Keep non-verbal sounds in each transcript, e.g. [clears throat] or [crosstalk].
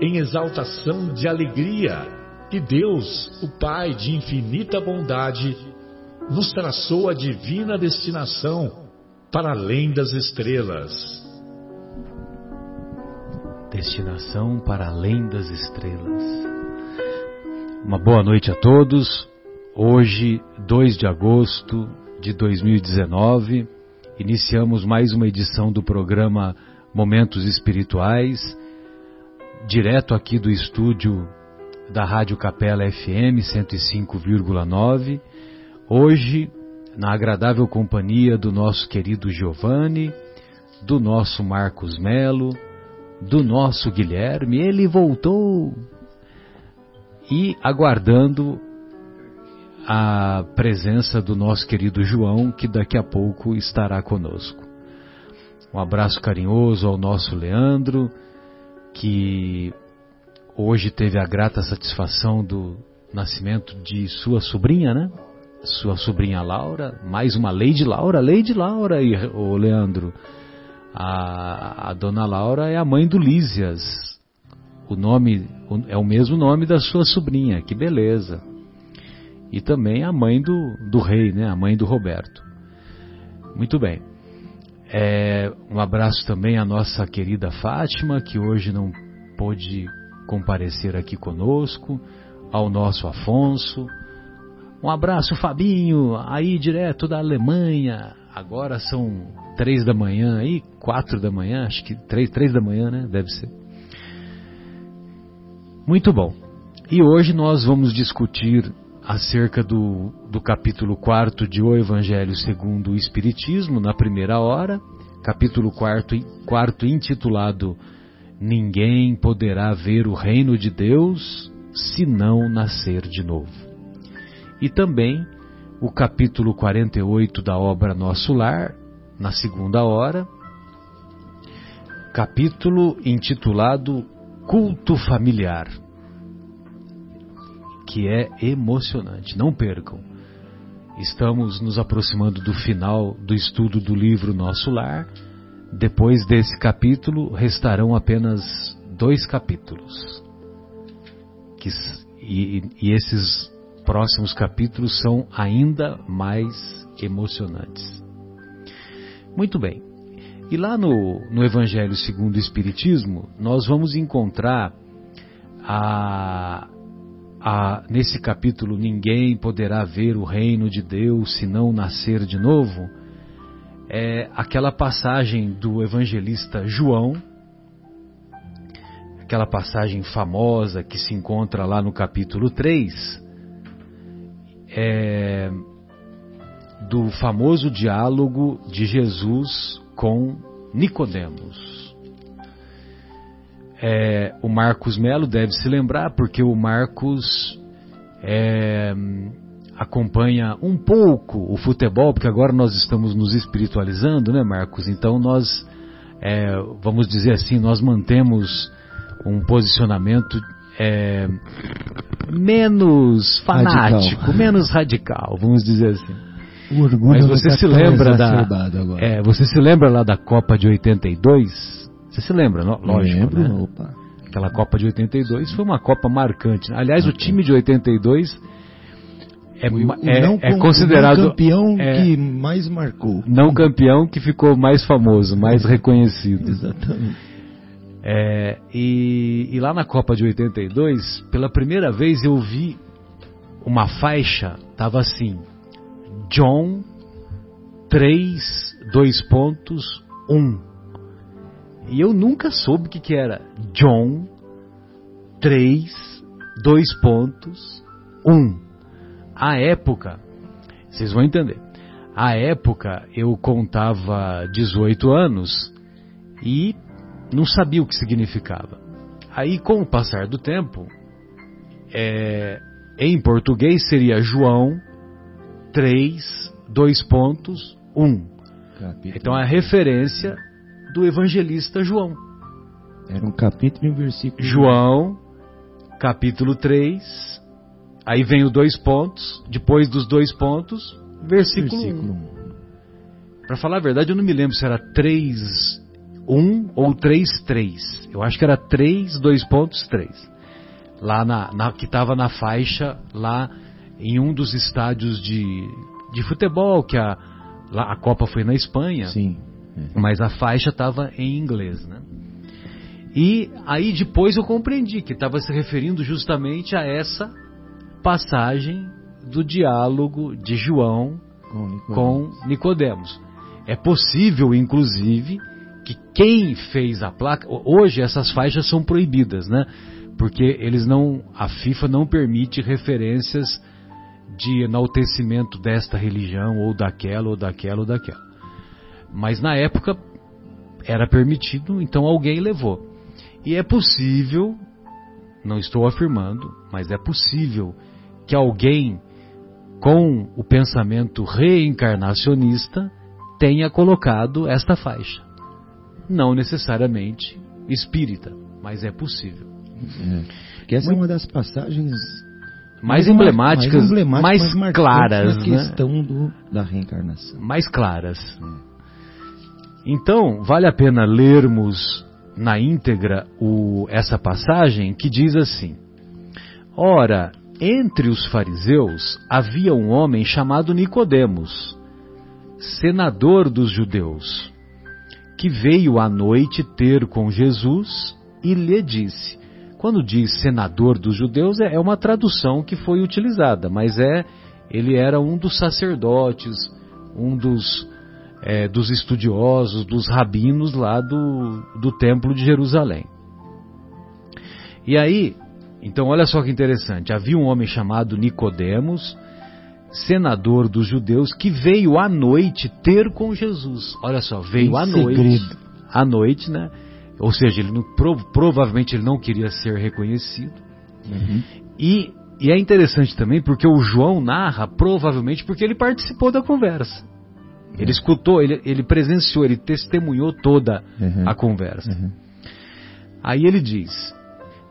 em exaltação de alegria que Deus, o Pai de infinita bondade, nos traçou a divina destinação para além das estrelas. Destinação para além das estrelas. Uma boa noite a todos. Hoje, 2 de agosto de 2019, iniciamos mais uma edição do programa Momentos Espirituais, direto aqui do estúdio da Rádio Capela FM 105,9. Hoje, na agradável companhia do nosso querido Giovanni, do nosso Marcos Melo, do nosso Guilherme, ele voltou! E aguardando a presença do nosso querido João, que daqui a pouco estará conosco. Um abraço carinhoso ao nosso Leandro, que hoje teve a grata satisfação do nascimento de sua sobrinha, né? Sua sobrinha Laura, mais uma Lady Laura, Lady Laura e o Leandro. A, a dona Laura é a mãe do Lísias. O nome é o mesmo nome da sua sobrinha, que beleza e também a mãe do, do rei, né, a mãe do Roberto. Muito bem. É, um abraço também à nossa querida Fátima, que hoje não pôde comparecer aqui conosco, ao nosso Afonso. Um abraço, Fabinho, aí direto da Alemanha. Agora são três da manhã aí, quatro da manhã, acho que três, três da manhã, né? Deve ser. Muito bom. E hoje nós vamos discutir acerca do, do capítulo 4 de O Evangelho segundo o Espiritismo, na primeira hora, capítulo 4, 4 intitulado Ninguém poderá ver o reino de Deus se não nascer de novo. E também o capítulo 48 da obra Nosso Lar, na segunda hora, capítulo intitulado Culto Familiar que é emocionante. Não percam. Estamos nos aproximando do final do estudo do livro Nosso Lar. Depois desse capítulo, restarão apenas dois capítulos. Que, e, e esses próximos capítulos são ainda mais emocionantes. Muito bem. E lá no, no Evangelho segundo o Espiritismo, nós vamos encontrar a, nesse capítulo, ninguém poderá ver o reino de Deus se não nascer de novo, é aquela passagem do evangelista João, aquela passagem famosa que se encontra lá no capítulo 3, é, do famoso diálogo de Jesus com Nicodemos. É, o Marcos Melo deve se lembrar, porque o Marcos é, acompanha um pouco o futebol, porque agora nós estamos nos espiritualizando, né, Marcos? Então nós, é, vamos dizer assim, nós mantemos um posicionamento é, menos fanático, radical. menos radical, vamos dizer assim. Mas você se lembra da, é, você se lembra lá da Copa de 82? Você se lembra, não? lógico, Lembro, né? opa. Aquela Copa de 82 foi uma Copa marcante. Aliás, o time de 82 é, é, não, é considerado o campeão é, que mais marcou. Não campeão que ficou mais famoso, mais reconhecido. Exatamente. É, e, e, lá na Copa de 82, pela primeira vez eu vi uma faixa, estava assim, John 3, dois pontos, 1. E eu nunca soube o que, que era John 3, dois pontos, 1. A época, vocês vão entender, a época eu contava 18 anos e não sabia o que significava. Aí, com o passar do tempo, é, em português seria João 3, dois pontos, 1. Capítulo. Então a referência do evangelista João. Era um capítulo e um versículo. João, capítulo 3, aí vem o dois pontos, depois dos dois pontos, versículo, versículo 1. Para falar a verdade, eu não me lembro se era 3, 1 ou 3, 3. Eu acho que era 3, 2 pontos, 3 lá na, na que estava na faixa lá em um dos estádios de, de futebol que a lá, a Copa foi na Espanha. Sim. É. Mas a faixa estava em inglês, né? E aí depois eu compreendi que estava se referindo justamente a essa passagem do diálogo de João com Nicodemos. É possível, inclusive, que quem fez a placa, hoje essas faixas são proibidas, né? porque eles não, a FIFA não permite referências de enaltecimento desta religião ou daquela ou daquela ou daquela. Mas na época era permitido, então alguém levou. E é possível, não estou afirmando, mas é possível que alguém com o pensamento reencarnacionista tenha colocado esta faixa. Não necessariamente espírita, mas é possível. É. Que essa Muito... é uma das passagens mais, mais emblemáticas, mais, emblemáticas, mais claras, na questão do, da reencarnação. Mais claras. É. Então, vale a pena lermos na íntegra o, essa passagem que diz assim: Ora, entre os fariseus havia um homem chamado Nicodemos, senador dos judeus, que veio à noite ter com Jesus e lhe disse: quando diz senador dos judeus, é, é uma tradução que foi utilizada, mas é ele era um dos sacerdotes, um dos, é, dos estudiosos, dos rabinos lá do, do Templo de Jerusalém. E aí, então olha só que interessante, havia um homem chamado Nicodemos, senador dos judeus, que veio à noite ter com Jesus. Olha só, veio à noite. À noite, né? ou seja, ele não, provavelmente ele não queria ser reconhecido. Uhum. E, e é interessante também porque o João narra, provavelmente porque ele participou da conversa. Ele escutou, ele, ele presenciou, ele testemunhou toda uhum. a conversa. Uhum. Aí ele diz: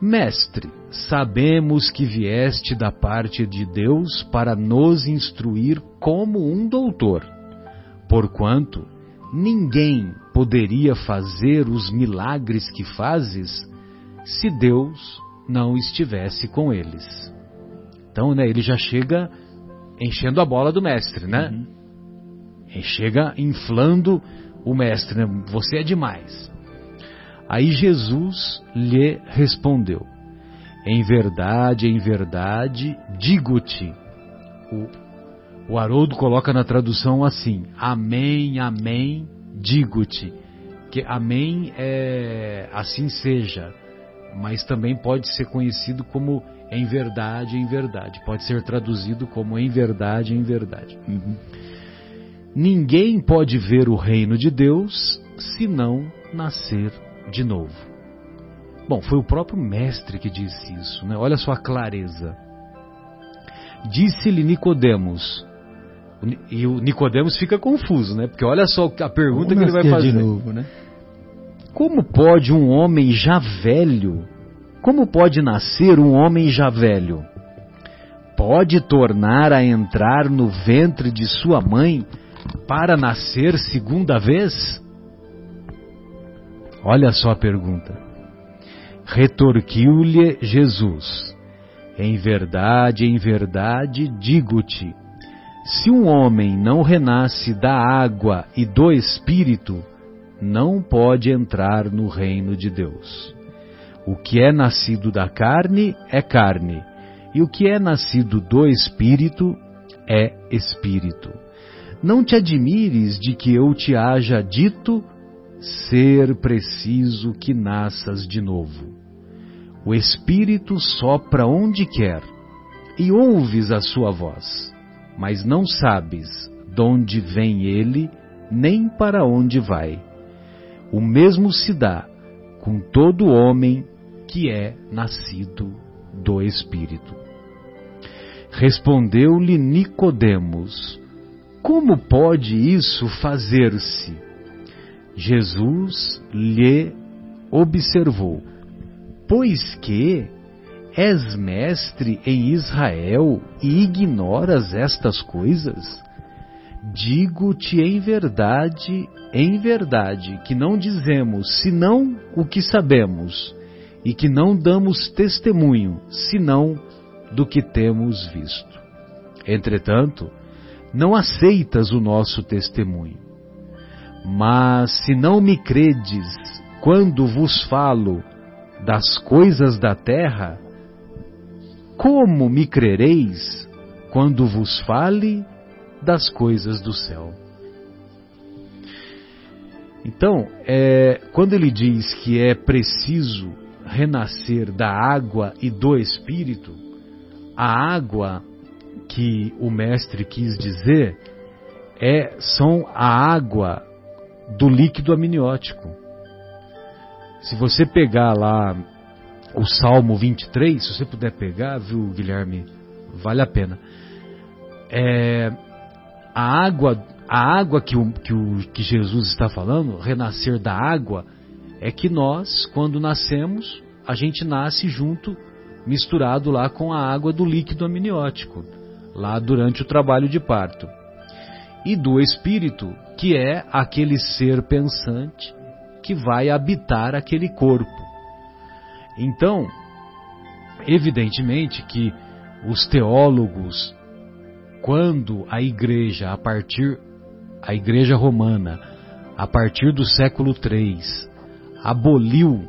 Mestre, sabemos que vieste da parte de Deus para nos instruir como um doutor, porquanto ninguém poderia fazer os milagres que fazes se Deus não estivesse com eles. Então, né, ele já chega enchendo a bola do mestre, né? Uhum. Ele chega inflando o mestre, né? Você é demais. Aí Jesus lhe respondeu: Em verdade, em verdade, digo-te. O, o Haroldo coloca na tradução assim: Amém, amém, digo-te que amém é assim seja, mas também pode ser conhecido como em verdade, em verdade. Pode ser traduzido como em verdade, em verdade. Uhum. Ninguém pode ver o reino de Deus se não nascer de novo. Bom, foi o próprio mestre que disse isso, né? Olha só a clareza. Disse-lhe Nicodemos, e o Nicodemos fica confuso, né? Porque olha só a pergunta que ele vai fazer. De novo, né? Como pode um homem já velho, como pode nascer um homem já velho? Pode tornar a entrar no ventre de sua mãe para nascer segunda vez? Olha só a pergunta. Retorquiu-lhe Jesus: Em verdade, em verdade, digo-te se um homem não renasce da água e do espírito, não pode entrar no reino de Deus. O que é nascido da carne é carne, E o que é nascido do Espírito é Espírito. Não te admires de que eu te haja dito ser preciso que nasças de novo. O Espírito sopra onde quer e ouves a sua voz, mas não sabes de onde vem ele nem para onde vai. O mesmo se dá com todo homem que é nascido do Espírito. Respondeu-lhe Nicodemos: Como pode isso fazer-se? Jesus lhe observou: Pois que és mestre em Israel e ignoras estas coisas? Digo-te em verdade, em verdade, que não dizemos senão o que sabemos, e que não damos testemunho senão do que temos visto. Entretanto, não aceitas o nosso testemunho. Mas se não me credes quando vos falo das coisas da terra, como me crereis quando vos fale das coisas do céu? Então, é, quando ele diz que é preciso renascer da água e do espírito, a água que o mestre quis dizer é são a água do líquido amniótico. Se você pegar lá o Salmo 23, se você puder pegar, viu, Guilherme, vale a pena. É, a água, a água que, o, que, o, que Jesus está falando, renascer da água, é que nós, quando nascemos, a gente nasce junto, misturado lá com a água do líquido amniótico, lá durante o trabalho de parto. E do espírito, que é aquele ser pensante que vai habitar aquele corpo. Então, evidentemente que os teólogos, quando a igreja, a partir a igreja romana, a partir do século III, aboliu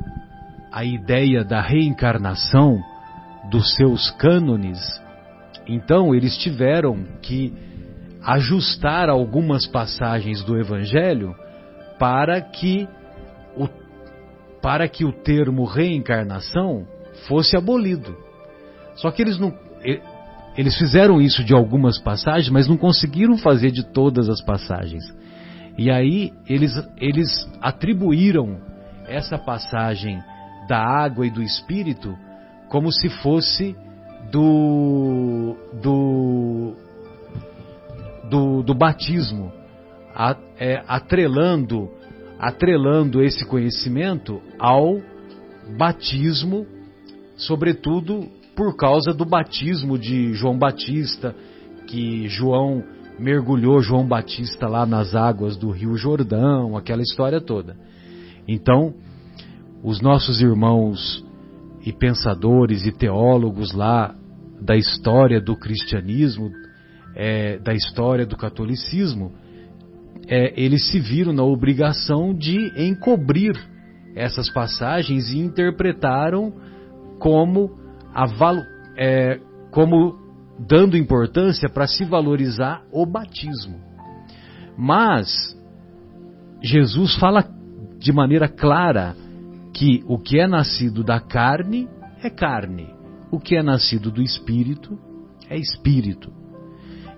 a ideia da reencarnação dos seus cânones, então eles tiveram que ajustar algumas passagens do Evangelho para que o, para que o termo reencarnação fosse abolido. Só que eles não eles fizeram isso de algumas passagens, mas não conseguiram fazer de todas as passagens. E aí eles, eles atribuíram essa passagem da água e do espírito como se fosse do do do, do batismo, a, é, atrelando atrelando esse conhecimento ao batismo, sobretudo por causa do batismo de João Batista, que João mergulhou João Batista lá nas águas do Rio Jordão, aquela história toda. Então, os nossos irmãos e pensadores e teólogos lá da história do cristianismo, é, da história do catolicismo, é, eles se viram na obrigação de encobrir essas passagens e interpretaram como, a, é, como dando importância para se valorizar o batismo. Mas Jesus fala de maneira clara que o que é nascido da carne é carne, o que é nascido do espírito é espírito.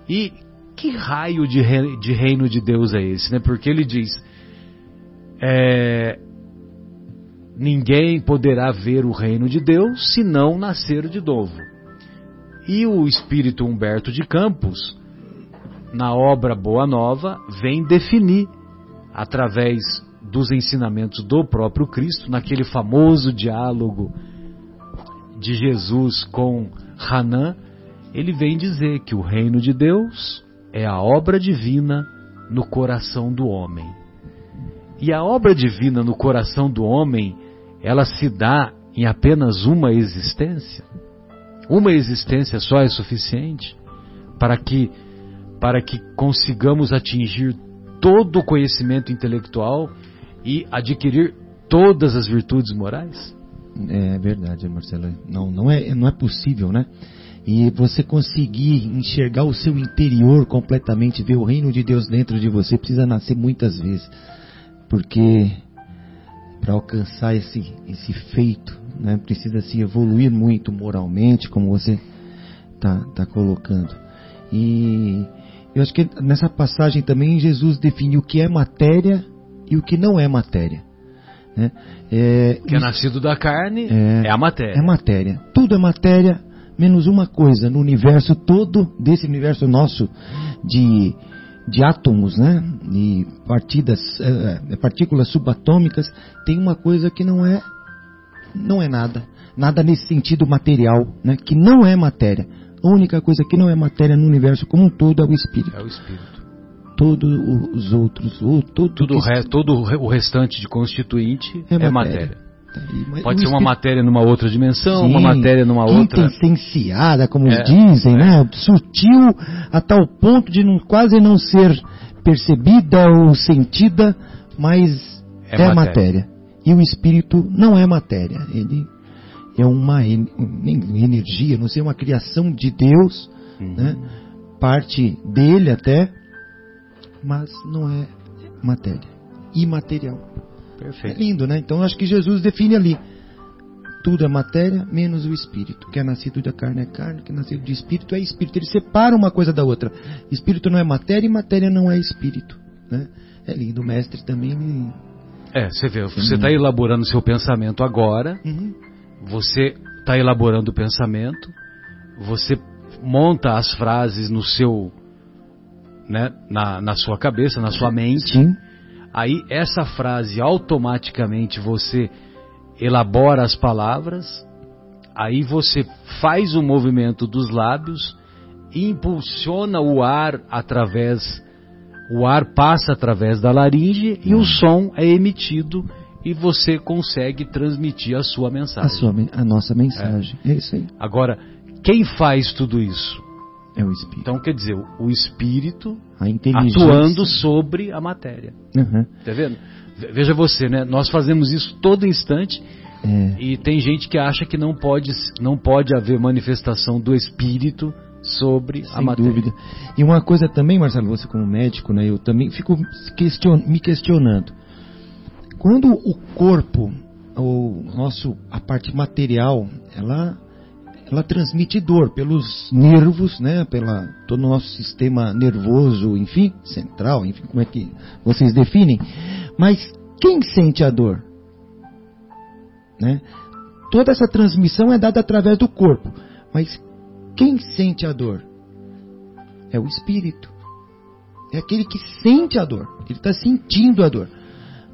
E que raio de, de reino de Deus é esse, né? Porque ele diz: é, ninguém poderá ver o reino de Deus se não nascer de novo. E o espírito Humberto de Campos, na obra Boa Nova, vem definir, através dos ensinamentos do próprio Cristo, naquele famoso diálogo de Jesus com Hanã, ele vem dizer que o reino de Deus é a obra divina no coração do homem. E a obra divina no coração do homem, ela se dá em apenas uma existência? Uma existência só é suficiente para que para que consigamos atingir todo o conhecimento intelectual e adquirir todas as virtudes morais? É verdade, Marcelo. Não, não, é, não é possível, né? e você conseguir enxergar o seu interior completamente, ver o reino de Deus dentro de você, precisa nascer muitas vezes. Porque para alcançar esse, esse feito, né, precisa se evoluir muito moralmente, como você está tá colocando. E eu acho que nessa passagem também Jesus define o que é matéria e o que não é matéria. Né? É, que é nascido da carne é, é a matéria. É matéria. Tudo é matéria, menos uma coisa. No universo todo, desse universo nosso de, de átomos, né? E partidas, é, é, partículas subatômicas, tem uma coisa que não é, não é nada. Nada nesse sentido material, né? Que não é matéria. A única coisa que não é matéria no universo como um todo é o espírito. É o espírito todos os outros, o, todo, tudo, que... re, todo o restante de constituinte é, é matéria. matéria. Pode ser uma matéria numa outra dimensão, Sim, uma matéria numa outra. Quintessenciada, como é, dizem, é. né? Sutil a tal ponto de não, quase não ser percebida ou sentida, mas é, é matéria. matéria. E o espírito não é matéria. Ele é uma energia, não sei, uma criação de Deus, uhum. né? parte dele até, mas não é matéria. Imaterial. Perfeito. É lindo, né? Então acho que Jesus define ali. Tudo é matéria, menos o espírito. Que é nascido da carne é carne, que é nascido de espírito é espírito. Ele separa uma coisa da outra. Espírito não é matéria e matéria não é espírito. Né? É lindo. O mestre também me... É, você vê, você está elaborando seu pensamento agora, uhum. você está elaborando o pensamento, você monta as frases no seu né, na, na sua cabeça, na sua mente. Sim. Aí essa frase automaticamente você elabora as palavras, aí você faz o movimento dos lábios, impulsiona o ar através, o ar passa através da laringe e o hum. som é emitido e você consegue transmitir a sua mensagem. A, sua, a nossa mensagem. É. é isso aí. Agora, quem faz tudo isso? É o espírito. Então quer dizer, o espírito atuando sobre a matéria. Uhum. Tá vendo? Veja você, né? Nós fazemos isso todo instante é. e tem gente que acha que não pode, não pode haver manifestação do espírito sobre Sem a matéria. dúvida. E uma coisa também, Marcelo, você como médico, né? Eu também fico question, me questionando. Quando o corpo, o nosso a parte material, ela ela transmite dor pelos nervos, né, pela todo o nosso sistema nervoso, enfim, central, enfim, como é que vocês definem? Mas quem sente a dor? Né? Toda essa transmissão é dada através do corpo, mas quem sente a dor? É o espírito. É aquele que sente a dor. Ele está sentindo a dor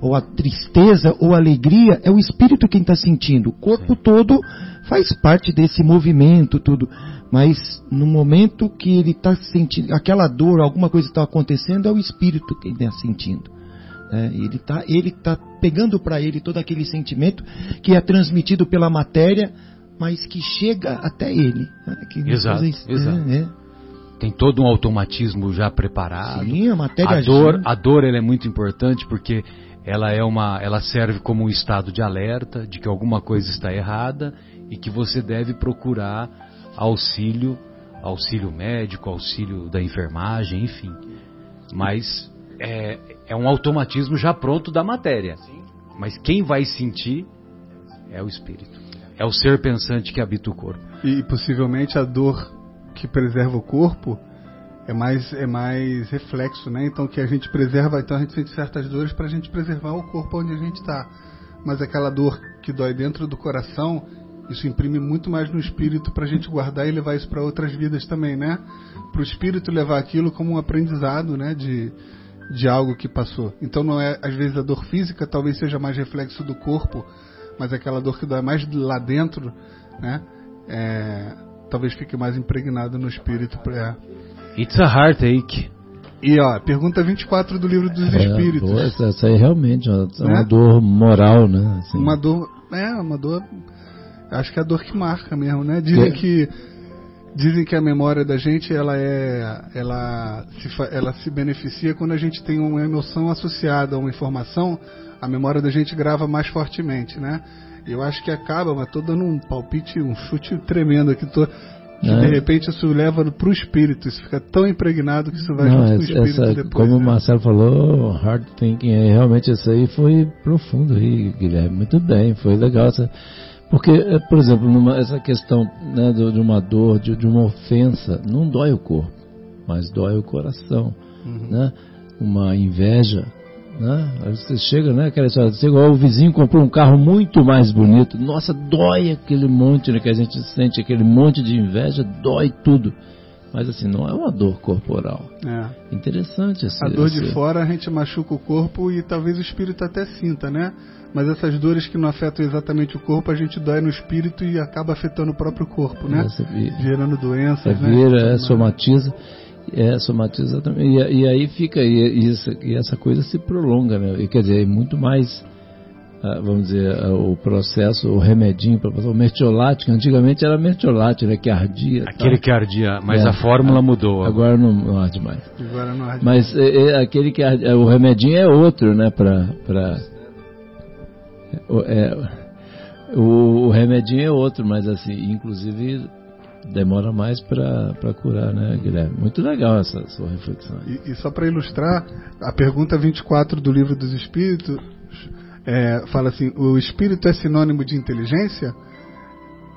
ou a tristeza ou a alegria, é o espírito quem está sentindo. O corpo Sim. todo faz parte desse movimento, tudo. Mas no momento que ele está sentindo aquela dor, alguma coisa está acontecendo, é o espírito que está sentindo. É, ele está ele tá pegando para ele todo aquele sentimento que é transmitido pela matéria, mas que chega até ele. É, exato, exato. É, tem todo um automatismo já preparado. Sim, a matéria a dor, a dor ela é muito importante porque ela é uma, ela serve como um estado de alerta de que alguma coisa está errada e que você deve procurar auxílio, auxílio médico, auxílio da enfermagem, enfim. Mas é, é um automatismo já pronto da matéria. Mas quem vai sentir é o espírito. É o ser pensante que habita o corpo. E possivelmente a dor que preserva o corpo é mais é mais reflexo, né? Então que a gente preserva, então a gente sente certas dores para a gente preservar o corpo onde a gente está. Mas aquela dor que dói dentro do coração, isso imprime muito mais no espírito para a gente guardar e levar isso para outras vidas também, né? Para o espírito levar aquilo como um aprendizado, né? De de algo que passou. Então não é às vezes a dor física talvez seja mais reflexo do corpo, mas aquela dor que dói mais lá dentro, né? É, talvez fique mais impregnado no espírito. It's a heartache. E ó, pergunta 24 do livro dos é, Espíritos. Boa, essa, essa aí realmente é uma, é uma né? dor moral, né? Assim. Uma dor, é, uma dor. Acho que é a dor que marca mesmo, né? Dizem que, que dizem que a memória da gente ela é, ela se, ela se beneficia quando a gente tem uma emoção associada a uma informação, a memória da gente grava mais fortemente, né? Eu acho que acaba, mas tô dando um palpite, um chute tremendo aqui, tô Que de repente isso leva para o espírito, isso fica tão impregnado que isso vai Não, junto com o espírito essa, depois. Como né? o Marcelo falou, hard thinking, realmente isso aí foi profundo aí, Guilherme. Muito bem, foi legal. Essa, porque, é, por exemplo, numa, essa questão né, de uma dor, de, de, uma ofensa, não dói o corpo, mas dói o coração. Uhum. Né? Uma inveja, né? Aí você chega, né? Aquela história, você, o vizinho comprou um carro muito mais bonito. Nossa, dói aquele monte né, que a gente sente, aquele monte de inveja, dói tudo. Mas assim, não é uma dor corporal. É. Interessante esse, A dor esse... de fora a gente machuca o corpo e talvez o espírito até sinta, né? Mas essas dores que não afetam exatamente o corpo, a gente dói no espírito e acaba afetando o próprio corpo, né? É, Gerando doenças, é, né? Vira, é, somatiza. É, somatiza também. E, e aí fica, e, isso, e essa coisa se prolonga, né? E, quer dizer, é muito mais, ah, vamos dizer, ah, o processo, o remedinho para o mertiolate, que antigamente era mertiolate, né? Que ardia. Aquele tá? que ardia, mas é, a fórmula mudou. Agora não, não arde mais. Agora não arde mas mais. É, é, aquele que ardia, o remedinho é outro, né? Para. Pra, é, o, o remedinho é outro, mas assim, inclusive demora mais para curar, né, Guilherme? Muito legal essa sua reflexão. E, e só para ilustrar, a pergunta 24 do Livro dos Espíritos é, fala assim: o espírito é sinônimo de inteligência?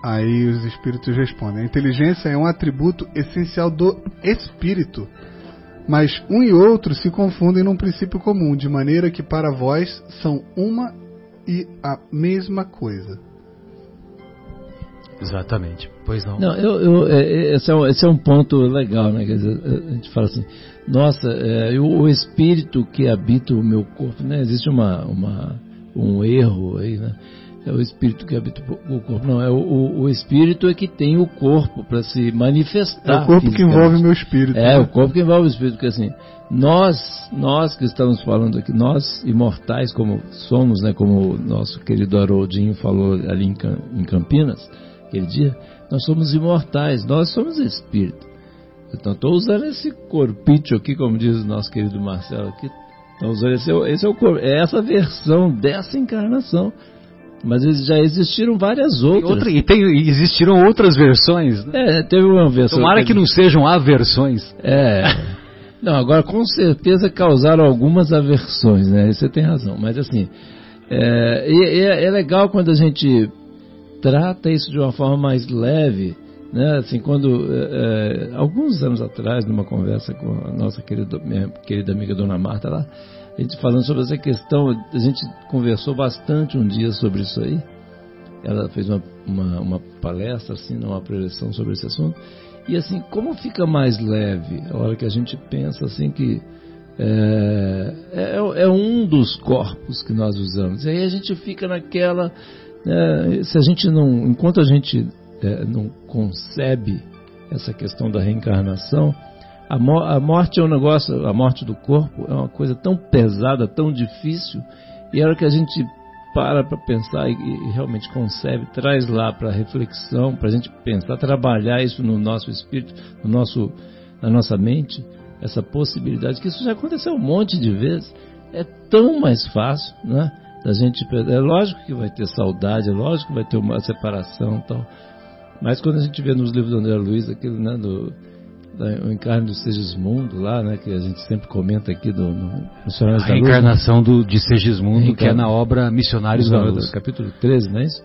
Aí os espíritos respondem: a inteligência é um atributo essencial do espírito, mas um e outro se confundem num princípio comum, de maneira que para vós são uma e a mesma coisa. Exatamente. Pois não. Não, eu, eu, é, é, esse, é um, esse é um ponto legal, né? Quer dizer, a gente fala assim, nossa, é, o, o, espírito que habita o meu corpo, né? Existe uma, uma, um erro aí, né? É o espírito que habita o corpo. Não, é o, o, o espírito é que tem o corpo para se manifestar. É o corpo que envolve o meu espírito. É, né? o corpo que envolve o espírito, porque assim, nós, nós que estamos falando aqui, nós imortais como somos, né? Como o nosso querido Haroldinho falou ali em, em Campinas, aquele dia, nós somos imortais, nós somos espírito. Então estou usando esse corpício aqui, como diz o nosso querido Marcelo aqui. Então, usando esse, esse é, o, é essa versão dessa encarnação. Mas já existiram várias outras. E, outra, e, tem, e existiram outras versões. Né? É, teve uma versão. Tomara que não sejam aversões. É. não, agora com certeza causaram algumas aversões, né? Você tem razão. Mas assim, é, é, é legal quando a gente trata isso de uma forma mais leve, né? Assim, quando é, é, alguns anos atrás, numa conversa com a nossa querida, minha querida amiga Dona Marta lá, a gente falando sobre essa questão, a gente conversou bastante um dia sobre isso aí. Ela fez uma, uma, uma palestra, assim, uma preleção sobre esse assunto. E assim, como fica mais leve a hora que a gente pensa assim que é, é, é, um dos corpos que nós usamos. E aí a gente fica naquela é, se a gente não, enquanto a gente é, não concebe essa questão da reencarnação, a, mo a, morte é um negócio, a morte do corpo é uma coisa tão pesada, tão difícil, e a hora que a gente para para pensar e, e, realmente concebe, traz lá para reflexão, para a gente pensar, trabalhar isso no nosso espírito, no nosso, na nossa mente, essa possibilidade, que isso já aconteceu um monte de vezes, é tão mais fácil, né? Da gente é lógico que vai ter saudade, é lógico que vai ter uma separação tal. Mas quando a gente vê nos livros do André Luiz, aquilo, né, do, da, o encarne do Segismundo lá, né, que a gente sempre comenta aqui do, no Missionários A encarnação Luz, né? do, de Segismundo, que é na obra Missionários da Luz. Capítulo 13, não é isso?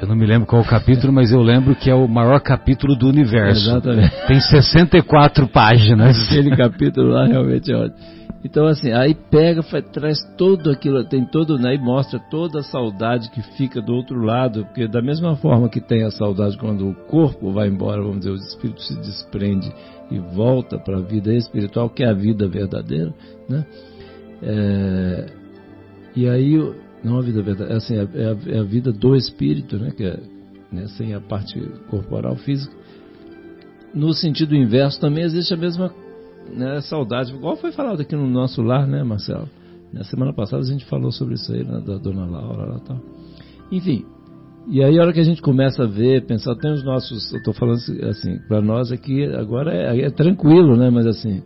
Eu não me lembro qual o capítulo, mas eu lembro que é o maior capítulo do universo. Exatamente. Tem 64 páginas. [laughs] Aquele capítulo lá realmente é ótimo. Então, assim, aí pega, faz, traz todo aquilo, tem todo, né, e mostra toda a saudade que fica do outro lado, porque da mesma forma que tem a saudade quando o corpo vai embora, vamos dizer, o espírito se desprende e volta para a vida espiritual, que é a vida verdadeira, né? É, e aí, não a vida verdadeira, assim, é a, é a vida do espírito, né, que é, né, sem a parte corporal física. No sentido inverso também existe a mesma né, saudade, igual foi falado aqui no nosso lar, né, Marcelo? Na semana passada a gente falou sobre isso aí, né, da dona Laura lá tal. Enfim, e aí a hora que a gente começa a ver, pensar, tem os nossos, eu estou falando assim, para nós aqui agora é, é, tranquilo, né, mas assim,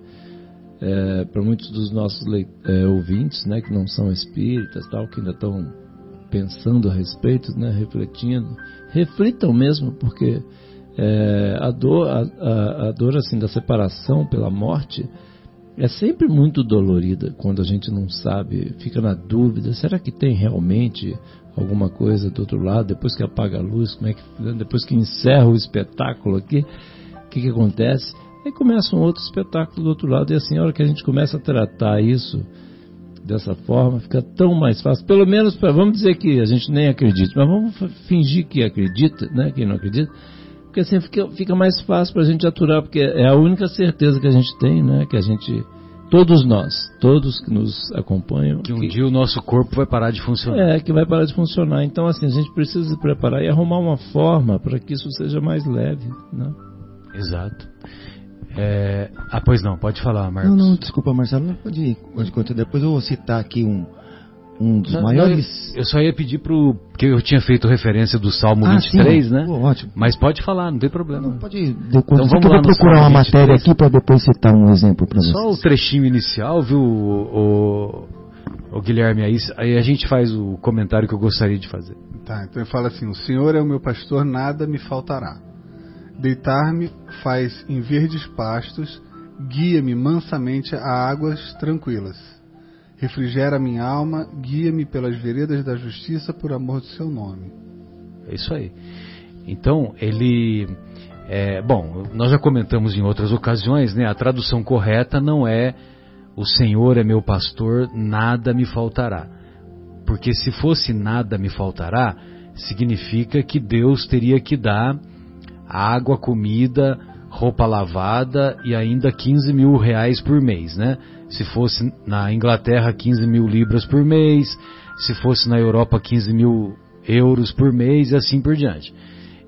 é, para muitos dos nossos é, ouvintes, né, que não são espíritas tal, que ainda estão pensando a respeito, né, refletindo, reflitam mesmo, porque É, a, dor, a, a, a dor assim da separação pela morte é sempre muito dolorida quando a gente não sabe, fica na dúvida, será que tem realmente alguma coisa do outro lado, depois que apaga a luz, como é que, depois que encerra o espetáculo aqui, o que, que acontece? Aí começa um outro espetáculo do outro lado, e assim, a hora que a gente começa a tratar isso dessa forma, fica tão mais fácil. Pelo menos, pra, vamos dizer que a gente nem acredita, mas vamos fingir que acredita, né? Quem não acredita, porque assim fica, fica mais fácil para a gente aturar, porque é a única certeza que a gente tem, né? Que a gente, todos nós, todos que nos acompanham, que um que, dia o nosso corpo vai parar de funcionar. É, que vai parar de funcionar. Então, assim, a gente precisa se preparar e arrumar uma forma para que isso seja mais leve, né? Exato. É... Ah, pois não, pode falar, Marcos. Não, não, desculpa, Marcelo, pode, pode. Depois eu vou citar aqui um, um dos não, maiores. Não, eu só ia pedir pro. Porque eu tinha feito referência do Salmo ah, 23, sim, né? Pô, ótimo. Mas pode falar, não tem problema. Não, pode. Depois, então vamos eu vou procurar uma matéria aqui para depois citar um exemplo para vocês. Só o trechinho inicial, viu, o, o, o Guilherme? Aí, aí a gente faz o comentário que eu gostaria de fazer. Tá, então ele fala assim: O Senhor é o meu pastor, nada me faltará. Deitar-me faz em verdes pastos, guia-me mansamente a águas tranquilas. Refrigera minha alma, guia-me pelas veredas da justiça por amor do seu nome. É isso aí. Então, ele. É, bom, nós já comentamos em outras ocasiões, né? A tradução correta não é o Senhor é meu pastor, nada me faltará. Porque se fosse nada me faltará, significa que Deus teria que dar água, comida, roupa lavada e ainda 15 mil reais por mês, né? Se fosse na Inglaterra, 15 mil libras por mês, se fosse na Europa, 15 mil euros por mês e assim por diante.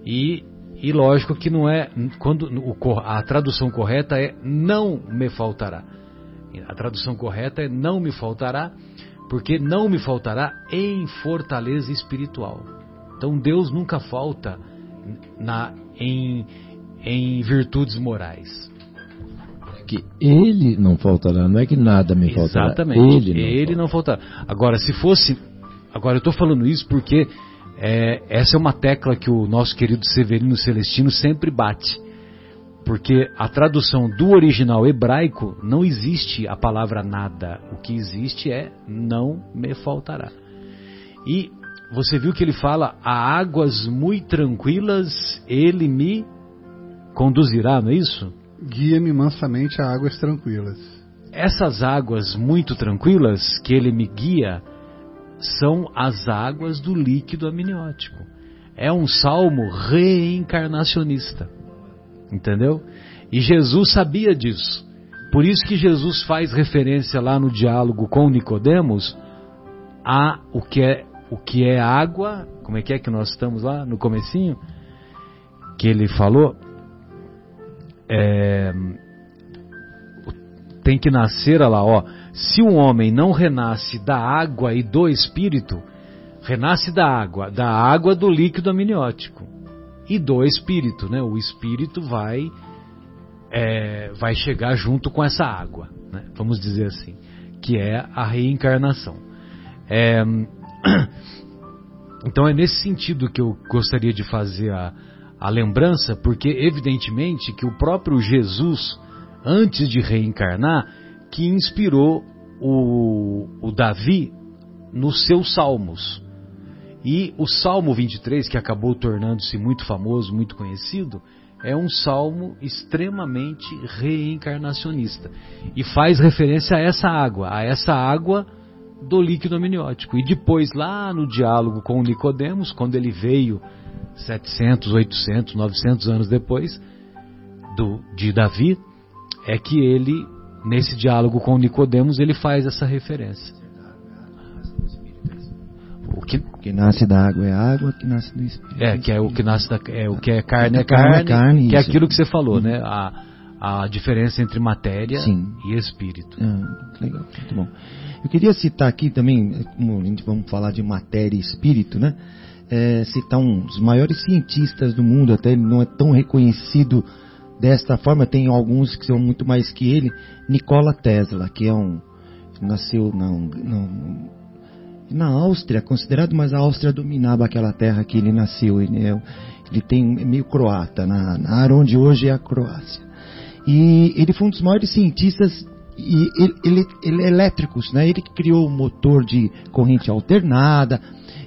E, e lógico que não é, quando o, a tradução correta é não me faltará. A tradução correta é não me faltará, porque não me faltará em fortaleza espiritual. Então Deus nunca falta na em, em virtudes morais. Que ele não faltará, não é que nada me faltará. Exatamente. Ele não, ele não faltará. Agora, se fosse. Agora, eu estou falando isso porque é, essa é uma tecla que o nosso querido Severino Celestino sempre bate. Porque a tradução do original hebraico não existe a palavra nada. O que existe é não me faltará. E você viu que ele fala: a águas muito tranquilas ele me conduzirá, não é isso? Guia-me mansamente a águas tranquilas. Essas águas muito tranquilas que ele me guia são as águas do líquido amniótico. É um salmo reencarnacionista. Entendeu? E Jesus sabia disso. Por isso que Jesus faz referência lá no diálogo com Nicodemos a o que é o que é água, como é que é que nós estamos lá no comecinho? Que ele falou, é, tem que nascer, olha lá, ó, se um homem não renasce da água e do espírito, renasce da água, da água do líquido amniótico e do espírito, né? O espírito vai é, vai chegar junto com essa água, né? vamos dizer assim, que é a reencarnação. É, [clears throat] Então é nesse sentido que eu gostaria de fazer a, a lembrança, porque evidentemente que o próprio Jesus, antes de reencarnar, que inspirou o, o Davi nos seus salmos. E o Salmo 23, que acabou tornando-se muito famoso, muito conhecido, é um salmo extremamente reencarnacionista. E faz referência a essa água, a essa água do líquido amniótico. E depois, lá no diálogo com Nicodemos, quando ele veio 700, 800, 900 anos depois do, de Davi, é que ele, nesse diálogo com Nicodemos, ele faz essa referência. O que, que nasce da água é água, o que nasce do espírito. É, que é o que nasce da, é o que é carne é carne, é carne que é aquilo que você falou, uhum. né? A, a diferença entre matéria Sim. e espírito. Ah, legal, muito bom. Eu queria citar aqui também, como a gente vamos falar de matéria e espírito, né? É, citar um dos maiores cientistas do mundo, até ele não é tão reconhecido desta forma, tem alguns que são muito mais que ele, Nikola Tesla, que é um nasceu não, não na Áustria, considerado, mas a Áustria dominava aquela terra que ele nasceu. Ele, é, ele tem é meio croata, na, na onde hoje é a Croácia. E ele foi um dos maiores cientistas e ele, ele, ele, elétricos, né? Ele criou o motor de corrente alternada,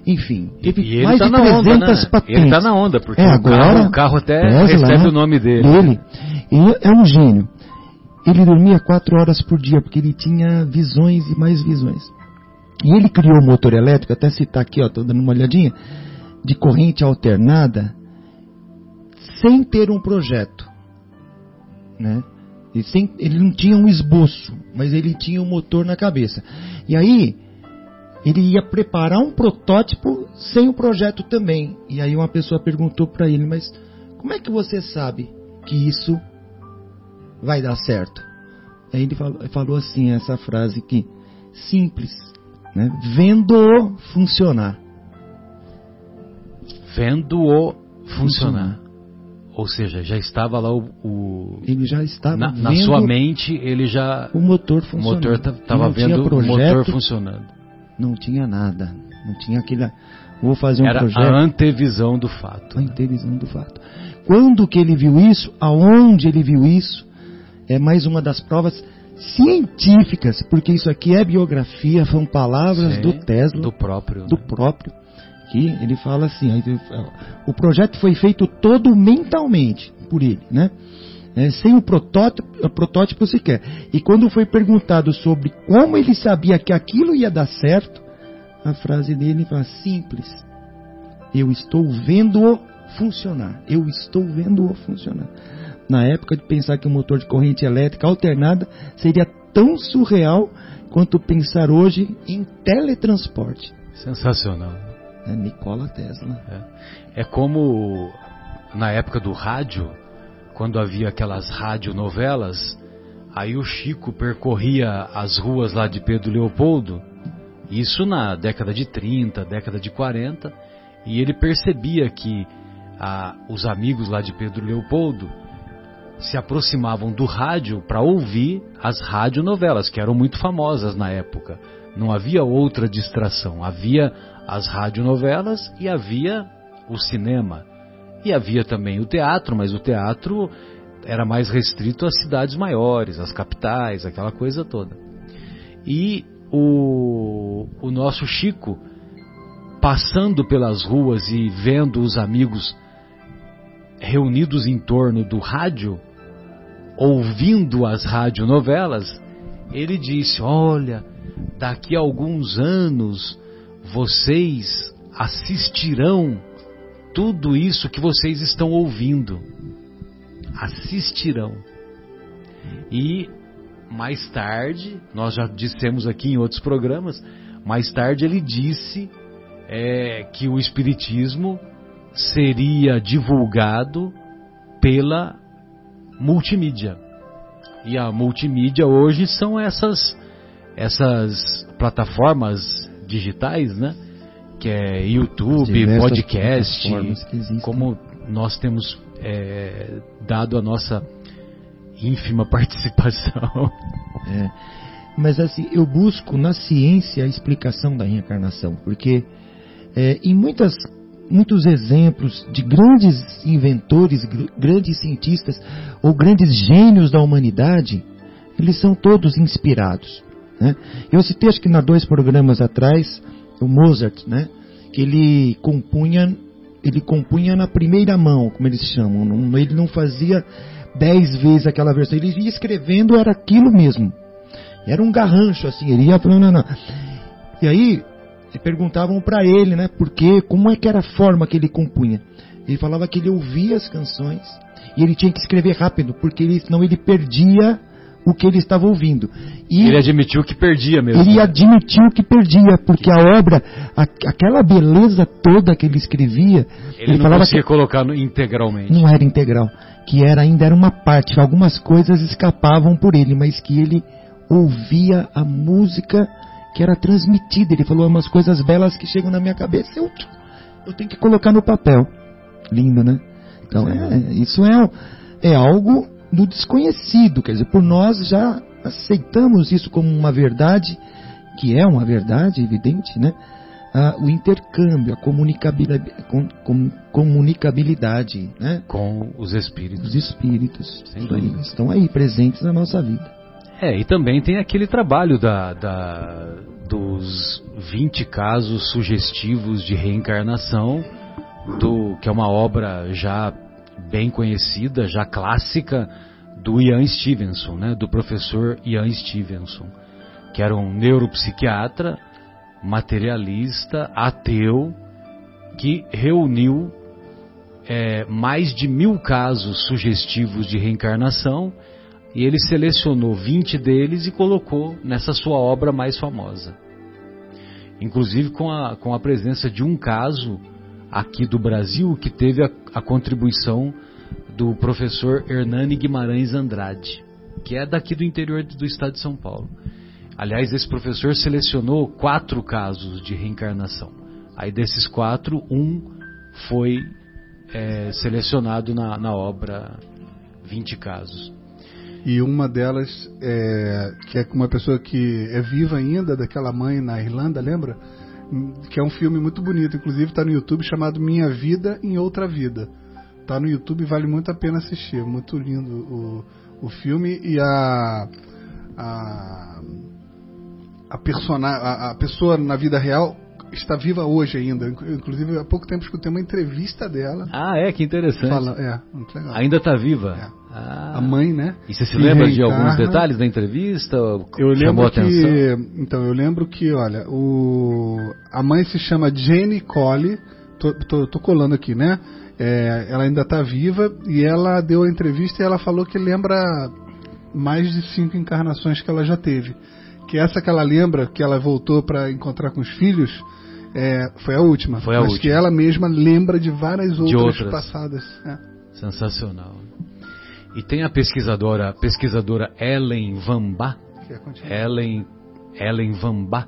enfim, teve e ele mais tá de 300 onda, né? patentes. Ele está na onda, porque é, agora, o, carro, até Tesla, recebe né? o nome dele. Ele, é um gênio. Ele dormia quatro horas por dia, porque ele tinha visões e mais visões. E ele criou o motor elétrico, até citar aqui, ó, tô dando uma olhadinha, de corrente alternada, sem ter um projeto, né? Ele, sem, ele não tinha um esboço, mas ele tinha um motor na cabeça. E aí, ele ia preparar um protótipo sem o projeto também. E aí uma pessoa perguntou para ele, mas como é que você sabe que isso vai dar certo? Aí ele falou, assim, essa frase que simples, né? Vendo-o funcionar. Vendo-o funcionar. Ou seja, já estava lá o. o ele já estava na, na, sua mente, ele já. O motor funcionando. O motor estava vendo o motor funcionando. Não tinha nada. Não tinha aquela. Vou fazer um Era projeto. a antevisão do fato. A antevisão do fato. Quando que ele viu isso? Aonde ele viu isso? É mais uma das provas científicas, porque isso aqui é biografia, são palavras Sim, do Tesla, do próprio, do né? próprio. Que ele fala assim, o projeto foi feito todo mentalmente por ele, né? É, sem o protótipo, o protótipo sequer. E quando foi perguntado sobre como ele sabia que aquilo ia dar certo, a frase dele fala simples. Eu estou vendo-o funcionar. Eu estou vendo-o funcionar na época de pensar que um motor de corrente elétrica alternada seria tão surreal quanto pensar hoje em teletransporte. Sensacional. É Nikola Tesla. É. é como na época do rádio, quando havia aquelas radionovelas, aí o Chico percorria as ruas lá de Pedro Leopoldo, isso na década de 30, década de 40, e ele percebia que ah, os amigos lá de Pedro Leopoldo se aproximavam do rádio para ouvir as radionovelas, que eram muito famosas na época. Não havia outra distração. Havia as radionovelas e havia o cinema. E havia também o teatro, mas o teatro era mais restrito às cidades maiores, às capitais, aquela coisa toda. E o, o nosso Chico, passando pelas ruas e vendo os amigos reunidos em torno do rádio, ouvindo as radionovelas, ele disse: Olha, daqui a alguns anos vocês assistirão tudo isso que vocês estão ouvindo. Assistirão. E mais tarde, nós já dissemos aqui em outros programas, mais tarde ele disse é, que o Espiritismo seria divulgado pela multimídia. E a multimídia hoje são essas essas plataformas digitais, né? Que é YouTube, podcast, como nós temos é, dado a nossa ínfima [laughs] participação. É. Mas assim, eu busco na ciência a explicação da reencarnação, porque é, em muitas muitos exemplos de grandes inventores, grandes cientistas ou grandes gênios da humanidade, eles são todos inspirados. Né? Eu citei, acho que na dois programas atrás, o Mozart, né? que ele compunha, ele compunha na primeira mão, como eles chamam. Não, ele não fazia dez vezes aquela versão, ele ia escrevendo, era aquilo mesmo. Era um garrancho, assim, ele ia falando. Não, não. E aí, perguntavam para ele, né, porque como é que era a forma que ele compunha. Ele falava que ele ouvia as canções e ele tinha que escrever rápido, porque ele, senão ele perdia o que ele estava ouvindo. E ele admitiu que perdia mesmo. Ele admitiu que perdia, porque a obra, a, aquela beleza toda que ele escrevia, ele, ele não falava conseguia que colocar integralmente. Não era integral, que era ainda era uma parte, algumas coisas escapavam por ele, mas que ele ouvia a música que era transmitida. Ele falou umas coisas belas que chegam na minha cabeça. Eu, eu tenho que colocar no papel. Lindo, né? Então, é, isso é, é algo do desconhecido. Quer dizer, por nós já aceitamos isso como uma verdade que é uma verdade evidente, né? Ah, o intercâmbio, a comunicabilidade, com, com, comunicabilidade né? com os espíritos. Os espíritos Sem dúvida. estão aí presentes na nossa vida. É, e também tem aquele trabalho da, da- dos 20 casos sugestivos de reencarnação, do, que é uma obra já bem conhecida, já clássica, do Ian Stevenson, né, do professor Ian Stevenson, que era um neuropsiquiatra, materialista, ateu, que reuniu é, mais de mil casos sugestivos de reencarnação e ele selecionou 20 deles e colocou nessa sua obra mais famosa. Inclusive com a, com a presença de um caso aqui do Brasil que teve a, a contribuição do professor Hernani Guimarães Andrade, que é daqui do interior do estado de São Paulo. Aliás, esse professor selecionou quatro casos de reencarnação. Aí desses quatro, um foi é, selecionado na, na obra 20 casos. E uma delas, é, que é uma pessoa que é viva ainda, daquela mãe na Irlanda, lembra? Que é um filme muito bonito, inclusive está no YouTube, chamado Minha Vida em Outra Vida. Tá no YouTube, vale muito a pena assistir. Muito lindo o, o filme e a. a a, persona, a, a pessoa na vida real está viva hoje ainda. Inclusive, há pouco tempo escutei uma entrevista dela. Ah, é, que interessante. Fala, é, legal. Ainda está viva? É. Ah. A mãe, né? E você se que lembra de alguns reencarna. detalhes da entrevista? Eu lembro a atenção? que. Então, eu lembro que, olha, o, a mãe se chama Jenny Cole. Tô, tô, tô colando aqui, né? É, ela ainda está viva e ela deu a entrevista e ela falou que lembra mais de cinco encarnações que ela já teve. Que essa que ela lembra, que ela voltou para encontrar com os filhos, é, foi a última. Foi a mas última. que ela mesma lembra de várias outras, outras. passadas. É. Sensacional. E tem a pesquisadora, pesquisadora Ellen Van Ba, Quer continuar? Ellen, Ellen Van Ba,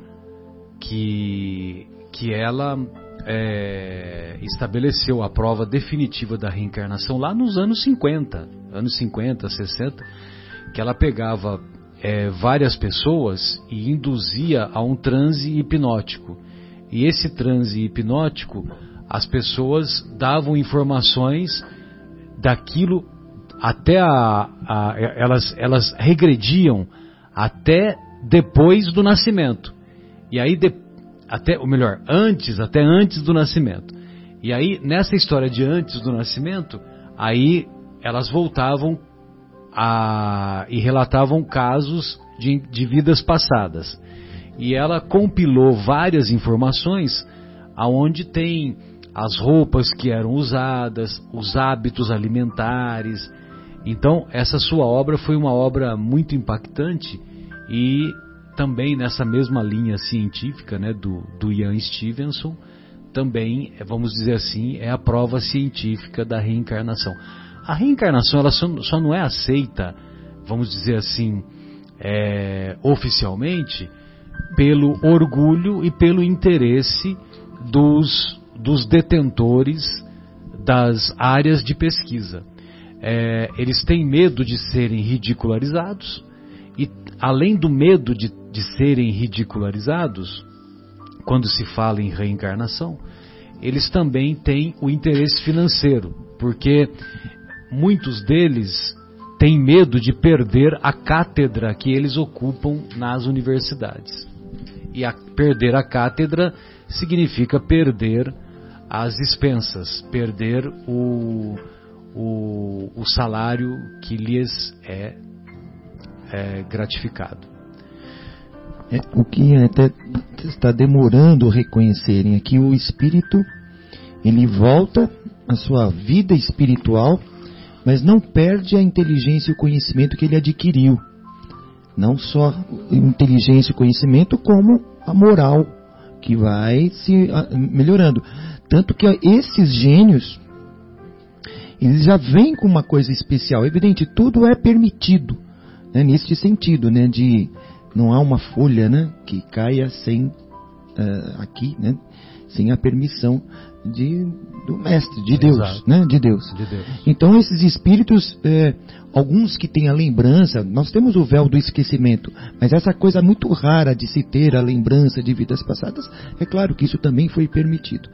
que, que ela é, estabeleceu a prova definitiva da reencarnação lá nos anos 50, anos 50, 60, que ela pegava é, várias pessoas e induzia a um transe hipnótico. E esse transe hipnótico, as pessoas davam informações daquilo até a, a- elas, elas regrediam até depois do nascimento. E aí de- até, ou melhor, antes, até antes do nascimento. E aí nessa história de antes do nascimento, aí elas voltavam a, e relatavam casos de, de vidas passadas. E ela compilou várias informações aonde tem as roupas que eram usadas, os hábitos alimentares. Então, essa sua obra foi uma obra muito impactante e também nessa mesma linha científica né, do, do Ian Stevenson, também, vamos dizer assim, é a prova científica da reencarnação. A reencarnação ela só, só não é aceita, vamos dizer assim, é, oficialmente, pelo orgulho e pelo interesse dos, dos detentores das áreas de pesquisa. É, eles têm medo de serem ridicularizados e, além do medo de, de serem ridicularizados, quando se fala em reencarnação, eles também têm o interesse financeiro, porque muitos deles têm medo de perder a cátedra que eles ocupam nas universidades. E a, perder a cátedra significa perder as expensas, perder o, o, o salário que lhes é, é gratificado. É, o que até está demorando reconhecerem é que o espírito ele volta à sua vida espiritual, mas não perde a inteligência e o conhecimento que ele adquiriu. Não só inteligência e conhecimento, como a moral que vai se melhorando. Tanto que esses gênios eles já vêm com uma coisa especial. Evidente, tudo é permitido, né, neste sentido, né, de não há uma folha, né, que caia sem eh, aqui, né, sem a permissão de, do mestre, de Deus, Exato. né? De Deus. De Deus. Então esses espíritos, é, alguns que têm a lembrança, nós temos o véu do esquecimento, mas essa coisa muito rara de se ter a lembrança de vidas passadas, é claro que isso também foi permitido.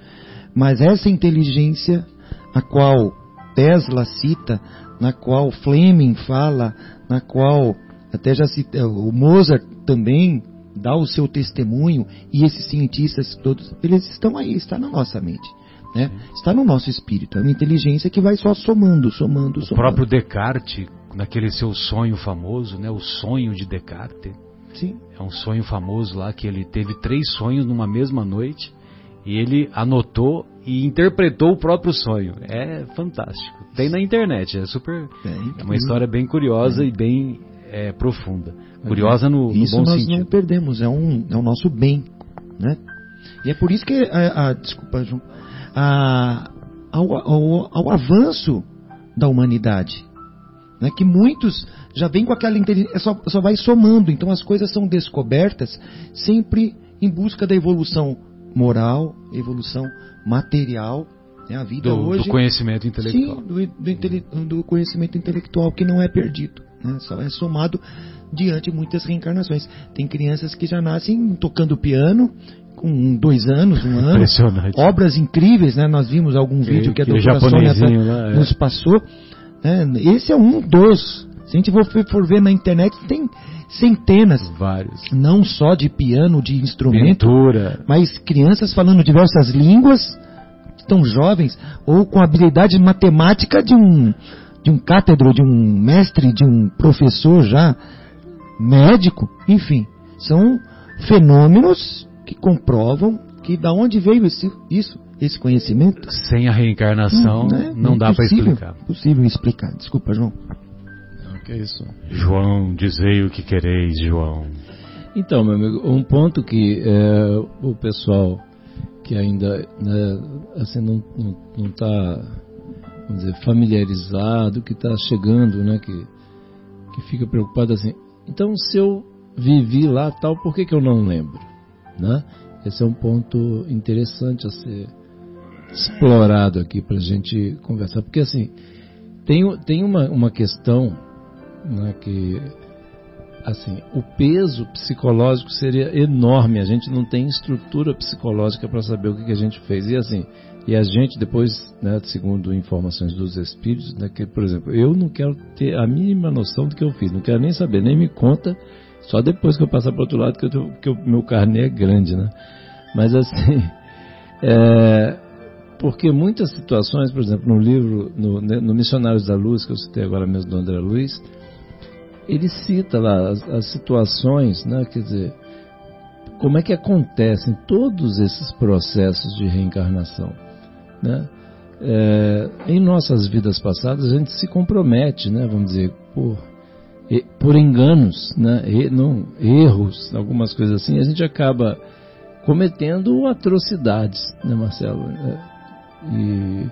Mas essa inteligência, a qual Tesla cita, na qual Fleming fala, na qual até já cita, o Mozart também dá o seu testemunho, e esses cientistas todos, eles estão aí, está na nossa mente. Né? Está no nosso espírito. É uma inteligência que vai só somando, somando, O somando. próprio Descartes, naquele seu sonho famoso, né? O sonho de Descartes. Sim. É um sonho famoso lá que ele teve três sonhos numa mesma noite e ele anotou e interpretou o próprio sonho. É fantástico. Tem na internet, é super. É uma história bem curiosa e bem é, profunda. Curiosa no, no Isso bom nós sentido. não perdemos, é, um, é o nosso bem. Né? E é por isso que, a, a- desculpa, João, a- ao, ao- ao avanço da humanidade, né, que muitos já vêm com aquela inteligência, só, só vai somando, então as coisas são descobertas sempre em busca da evolução moral, evolução material. Né? A vida Do, hoje. do conhecimento intelectual. Sim, do, do intele- do conhecimento intelectual que não é perdido. Né? Só é somado diante de muitas reencarnações. Tem crianças que já nascem tocando piano com dois anos, um ano. Impressionante. Obras incríveis, né? Nós vimos algum Que- vídeo que a doutora Sônia lá, é. nos passou. né? Esse é um dos. Se a gente for, for ver na internet, tem centenas, Vários. não só de piano, de instrumento, Pintura. mas crianças falando diversas línguas, tão jovens, ou com habilidade matemática de um, de um cátedro, de um mestre, de um professor já, médico, enfim. São fenômenos que comprovam que da onde veio esse, isso, esse conhecimento. Sem a reencarnação, né? não dá para explicar. Possível explicar. Desculpa, João. É isso. João, dizei o que quereis, João. Então, meu amigo, um ponto que é, o pessoal que ainda né, assim não está vamos dizer familiarizado, que está chegando, né, que que fica preocupado assim. Então, se eu vivi lá tal, por que que eu não lembro, né? Esse é um ponto interessante a ser explorado aqui para a gente conversar, porque assim tem tem uma uma questão né, que assim, o peso psicológico seria enorme. A gente não tem estrutura psicológica para saber o que, que a gente fez. E assim, e a gente depois, né, segundo informações dos espíritos, né, que, por exemplo, eu não quero ter a mínima noção do que eu fiz, não quero nem saber, nem me conta, só depois que eu passar para outro lado que, eu que o meu carnê é grande, né? Mas assim, [laughs] é, porque muitas situações, por exemplo, no livro, no, né, no Missionários da Luz, que eu citei agora mesmo do André Luiz, ele cita lá as, as situações, né, quer dizer, como é que acontecem todos esses processos de reencarnação. Né? É, em nossas vidas passadas, a gente se compromete, né, vamos dizer, por, por enganos, né, e, não, erros, algumas coisas assim, a gente acaba cometendo atrocidades, né, Marcelo? É, e,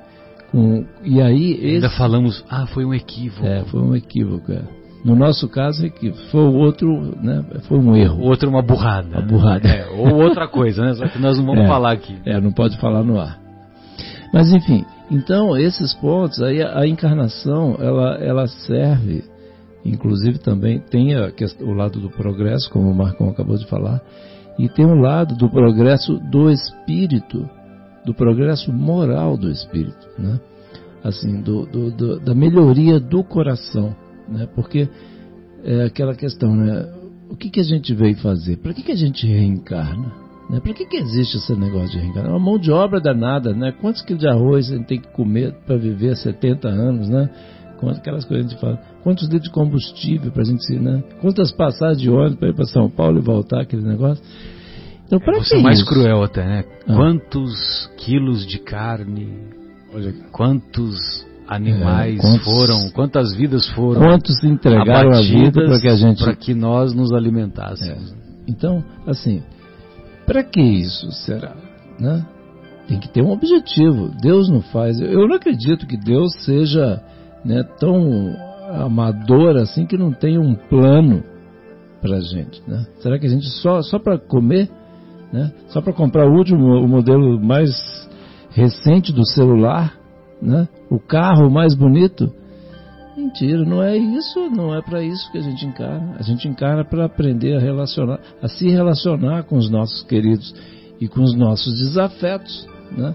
com, e aí Ainda esse, falamos, ah, foi um equívoco. é, foi um equívoco. é. No nosso caso, é equívoco. Foi o outro, né? Foi um erro. Outro uma burrada. Uma burrada. É, ou outra coisa, né? Só que nós não vamos [laughs] É. falar aqui. É, não pode falar no ar. Mas enfim, então esses pontos, aí a, a encarnação, ela, ela serve, inclusive também tem a o lado do progresso, como o Marcão acabou de falar, e tem o lado do progresso do espírito, do progresso moral do espírito, né? Assim, do, do- do- da melhoria do coração, né? Porque é aquela questão, né? O que, que a gente veio fazer? Para que, que a gente reencarna? Né? Para que, que existe esse negócio de reencarnar? É uma mão de obra danada, né? Quantos quilos de arroz a gente tem que comer para viver 70 anos, né? Quantas aquelas coisas que a gente fala. Quantos litros de combustível para a gente, né? Quantas passagens de ônibus para ir para São Paulo e voltar, aquele negócio. Então, para que ser mais isso? cruel até, né? Ah. Quantos quilos de carne, quantos animais É, quantos- foram, quantas vidas foram Quantos entregaram a vida para que a gente para que nós nos alimentássemos. Então, assim, para que isso será? Né? Tem que ter um objetivo. Deus não faz. Eu não acredito que Deus seja né, tão amador assim que não tenha um plano para gente. Né? Será que a gente só só para comer, né? Só para comprar o último, o modelo mais recente do celular, né? O carro mais bonito. Mentira, não é isso, não é para isso que a gente encara. A gente encara para aprender a relacionar, a se relacionar com os nossos queridos e com os nossos desafetos, né?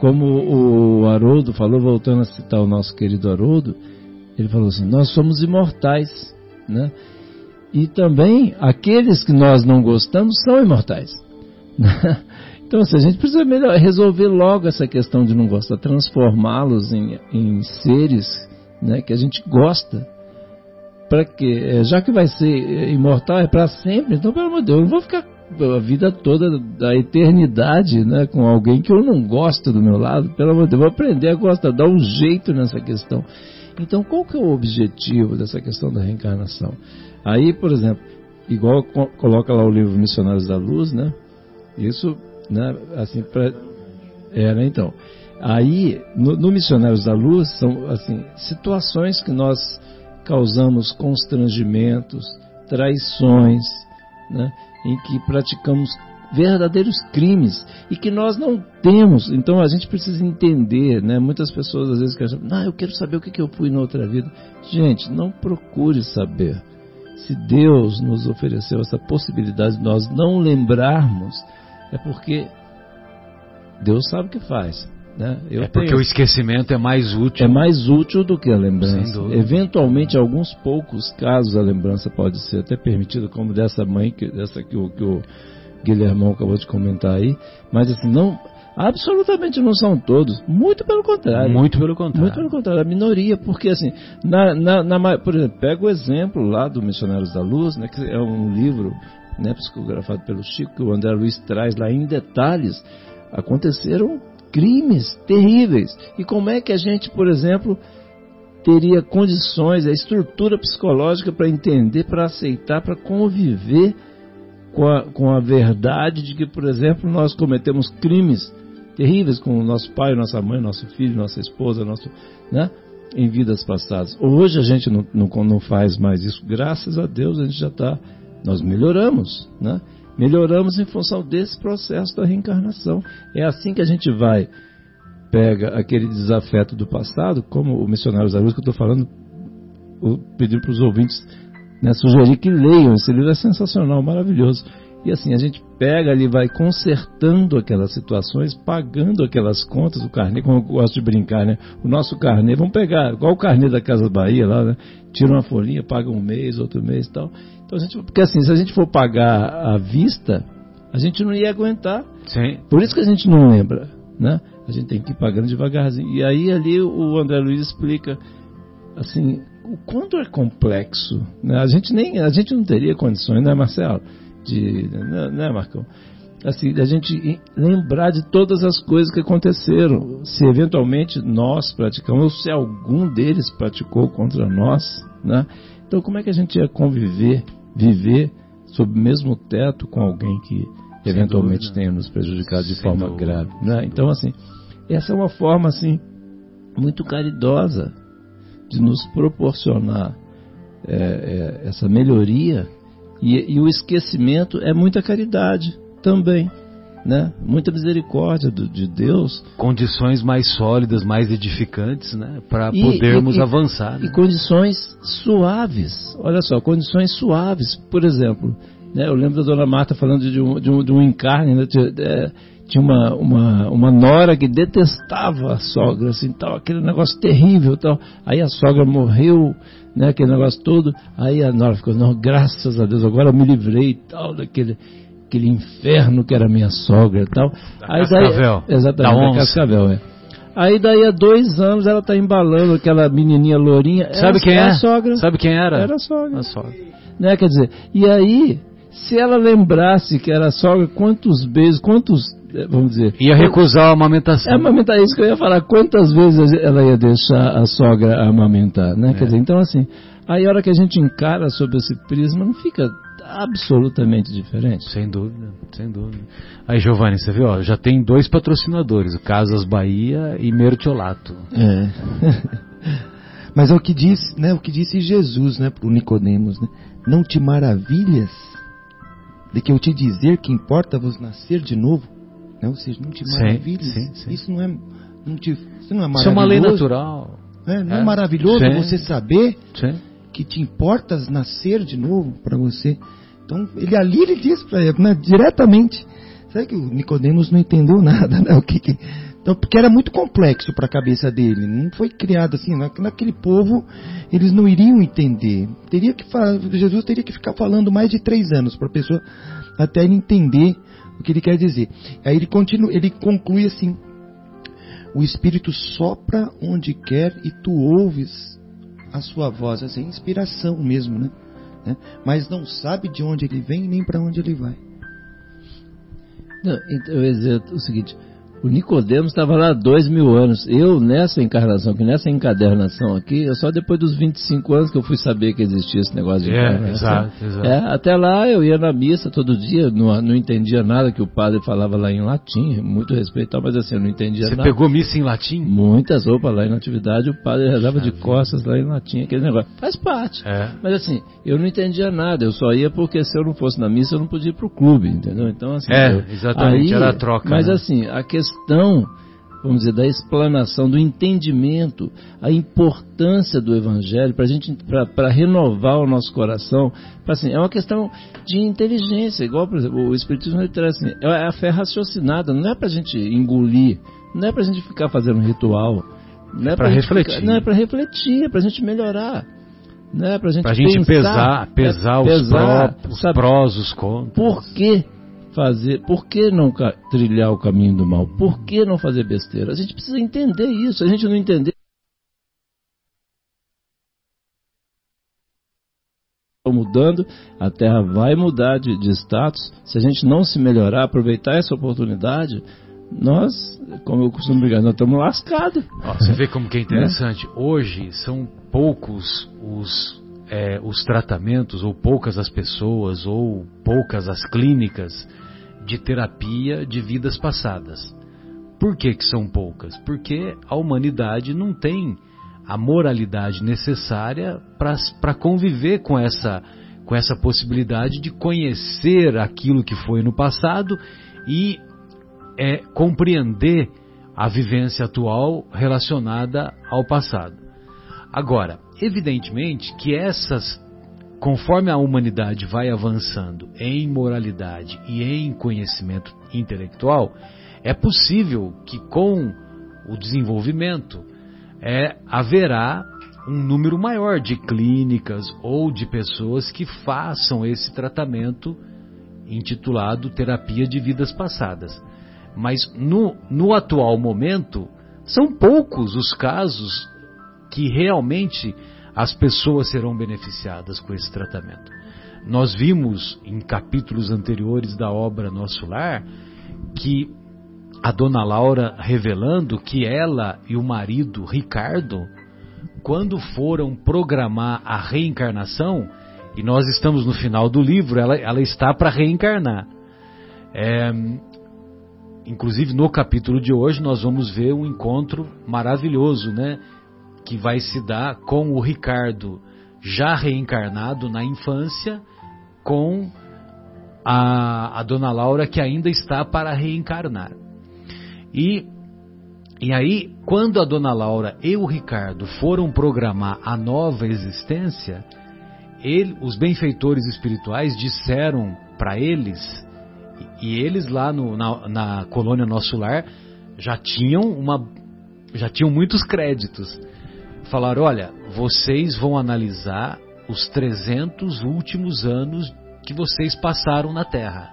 Como o Haroldo falou, voltando a citar o nosso querido Haroldo, ele falou assim: nós somos imortais, né? E também aqueles que nós não gostamos são imortais. [laughs] Então, assim, a gente precisa melhor, resolver logo essa questão de não gostar, transformá-los em, em, seres né, que a gente gosta. Para quê? É, já que vai ser imortal, é para sempre, então, pelo amor de Deus, eu não vou ficar a vida toda da eternidade né, com alguém que eu não gosto do meu lado. Pelo amor de Deus, eu vou aprender a gostar, dar um jeito nessa questão. Então, qual que é o objetivo dessa questão da reencarnação? Aí, por exemplo, igual coloca lá o livro Missionários da Luz, né? Isso, né? Assim, pra, era né, então. Aí, no, no Missionários da Luz, são assim situações que nós causamos constrangimentos, traições, né? Em que praticamos verdadeiros crimes e que nós não temos. Então a gente precisa entender, né? Muitas pessoas às vezes querem, ah, eu quero saber o que, que eu fui na outra vida. Gente, não procure saber. Se Deus nos ofereceu essa possibilidade de nós não lembrarmos, é porque Deus sabe o que faz. Né? é porque tenho... o esquecimento é mais útil. É mais útil do que a lembrança. Eventualmente, alguns poucos casos, a lembrança pode ser até permitida, como dessa mãe, que, dessa que o, que o Guilhermão acabou de comentar aí. Mas assim, não, absolutamente não são todos. Muito pelo contrário. Muito pelo contrário. Muito pelo contrário. A minoria, porque assim, na, na, na, por exemplo, pega o exemplo lá do Missionários da Luz, né, que é um livro né, psicografado pelo Chico, que o André Luiz traz lá em detalhes. Aconteceram crimes terríveis. E como é que a gente, por exemplo, teria condições, a estrutura psicológica para entender, para aceitar, para conviver com a, com a verdade de que, por exemplo, nós cometemos crimes terríveis com nosso pai, nossa mãe, nosso filho, nossa esposa, nosso, né, em vidas passadas. Hoje a gente não, não, não faz mais isso, graças a Deus a gente já está, nós melhoramos, né? Melhoramos em função desse processo da reencarnação. É assim que a gente vai, pega aquele desafeto do passado, como o missionário Zarus que eu estou falando, pedir para os ouvintes né, sugerir que leiam. Esse livro é sensacional, maravilhoso. E assim, a gente pega ali, vai consertando aquelas situações, pagando aquelas contas, o carnê, como eu gosto de brincar, né? O nosso carnê, vamos pegar, igual o carnê da Casa Bahia lá, né? Tira uma folhinha, paga um mês, outro mês e tal. Então gente, porque assim, se a gente for pagar à vista, a gente não ia aguentar. Sim. Por isso que a gente não lembra, né? A gente tem que ir pagando devagarzinho. E aí ali o André Luiz explica assim o quanto é complexo. Né? A gente nem a gente não teria condições, né, Marcelo, de, né, né Marcão? Assim, a gente lembrar de todas as coisas que aconteceram. Se eventualmente nós praticamos, ou se algum deles praticou contra nós, né? Então, como é que a gente ia conviver, viver sob o mesmo teto com alguém que eventualmente tenha nos prejudicado de Sem forma dúvida. grave? Né? Então, assim, essa é uma forma assim muito caridosa de nos proporcionar é, é, essa melhoria e, e, o esquecimento é muita caridade também né? Muita misericórdia do, de Deus. Condições mais sólidas, mais edificantes, né? Para podermos e, avançar. E né? condições suaves. Olha só, condições suaves. Por exemplo, né? Eu lembro da Dona Marta falando de um, de um, de um encarne, né? De, de, tinha uma, uma, uma nora que detestava a sogra, assim, tal, aquele negócio terrível, tal. Aí a sogra morreu, né, aquele negócio todo. Aí a nora ficou, não, graças a Deus, agora eu me livrei, tal, daquele aquele inferno que era minha sogra e tal. Da Aí Cascavel. Daí, exatamente, da, da Cascavel, é. Aí daí há dois anos ela tá embalando aquela menininha lourinha. Sabe quem é? A sogra. Sabe quem era? Era a sogra. A sogra. Né, quer dizer, e aí, se ela lembrasse que era a sogra, quantos beijos, quantos, eh, vamos dizer... Ia recusar a amamentação. É amamentar, isso que eu ia falar, quantas vezes ela ia deixar a sogra amamentar, né? É. Quer dizer, então assim, aí a hora que a gente encara sobre esse prisma, não fica absolutamente diferente. Sem dúvida, sem dúvida. Aí, Giovanni, você viu, ó, já tem dois patrocinadores, o Casas Bahia e Mertiolato. É. [laughs] Mas é o que diz, né, o que disse Jesus, né, para o Nicodemos, né? Não te maravilhas de que eu te dizer que importa vos nascer de novo? Né? Ou seja, não te maravilhes. sim, sim. Isso não é, não te, isso não é maravilhoso. Isso é uma lei natural. né? Não é, É. maravilhoso Sim. você saber Sim. Que te importas nascer de novo para você. Então, ele ali ele diz para ele, né, diretamente. Sabe que o Nicodemos não entendeu nada, né? O que que- então, porque era muito complexo para a cabeça dele. Não foi criado assim. na- Naquele povo, eles não iriam entender. Teria que Jesus teria que ficar falando mais de três anos para a pessoa até ele entender o que ele quer dizer. Aí ele continua, ele conclui assim: o Espírito sopra onde quer e tu ouves a sua voz, essa inspiração mesmo, né? Né? Mas não sabe de onde ele vem nem para onde ele vai. Não, então, eu ia dizer o seguinte: o Nicodemos estava lá há dois mil anos. Eu, nessa encarnação, que nessa encadernação aqui, é só depois dos 25 anos que eu fui saber que existia esse negócio de É, encarnação. exato, [laughs] exato. É, até lá eu ia na missa todo dia, não, não entendia nada que o padre falava lá em latim, muito respeito, mas assim, eu não entendia Você nada. pegou missa em latim? Muitas roupas lá em atividade, o padre rezava de costas lá em latim, aquele negócio. Faz parte. É. Mas assim, eu não entendia nada, eu só ia porque se eu não fosse na missa eu não podia ir pro clube, entendeu? Então assim, É, eu- exatamente, era a troca, Mas né? assim, a questão, vamos dizer, da explanação, do entendimento, a importância do evangelho para gente, para renovar o nosso coração, pra, assim, é uma questão de inteligência, igual por exemplo, o espiritismo ele traz assim, é a fé raciocinada, não é para gente engolir, não é para gente ficar fazendo ritual, não é gente refletir. ficar- não é para refletir, é para gente melhorar. Né, pra gente, Pra gente pensar, pesar, pesar, é, os, pesar, pró- os prós, os contras. por que fazer, por que não trilhar o caminho do mal? Por que não fazer besteira? A gente precisa entender isso. Se a gente não entender Tá mudando, a Terra vai mudar de, de status. Se a gente não se melhorar, aproveitar essa oportunidade, nós, como eu costumo brigar, nós estamos lascados. Ó, você vê como que é interessante. Hoje são poucos os, é, os tratamentos, ou poucas as pessoas, ou poucas as clínicas de terapia de vidas passadas. Por que, que são poucas? Porque a humanidade não tem a moralidade necessária para conviver com essa, com essa possibilidade de conhecer aquilo que foi no passado e é, compreender a vivência atual relacionada ao passado. Agora, evidentemente que essas, conforme a humanidade vai avançando em moralidade e em conhecimento intelectual, é possível que com o desenvolvimento é, haverá um número maior de clínicas ou de pessoas que façam esse tratamento intitulado terapia de vidas passadas. Mas no, no atual momento, são poucos os casos que realmente as pessoas serão beneficiadas com esse tratamento. Nós vimos em capítulos anteriores da obra Nosso Lar que a dona Laura revelando que ela e o marido Ricardo, quando foram programar a reencarnação, e nós estamos no final do livro, ela, ela está para reencarnar. É, inclusive no capítulo de hoje nós vamos ver um encontro maravilhoso, né? Que vai se dar com o Ricardo já reencarnado na infância, com a, a dona Laura que ainda está para reencarnar. E, e aí, quando a dona Laura e o Ricardo foram programar a nova existência, ele, os benfeitores espirituais disseram para eles, e eles lá no, na, na colônia Nosso Lar já tinham uma, já tinham muitos créditos. Falaram, olha, vocês vão analisar os 300 últimos anos que vocês passaram na Terra.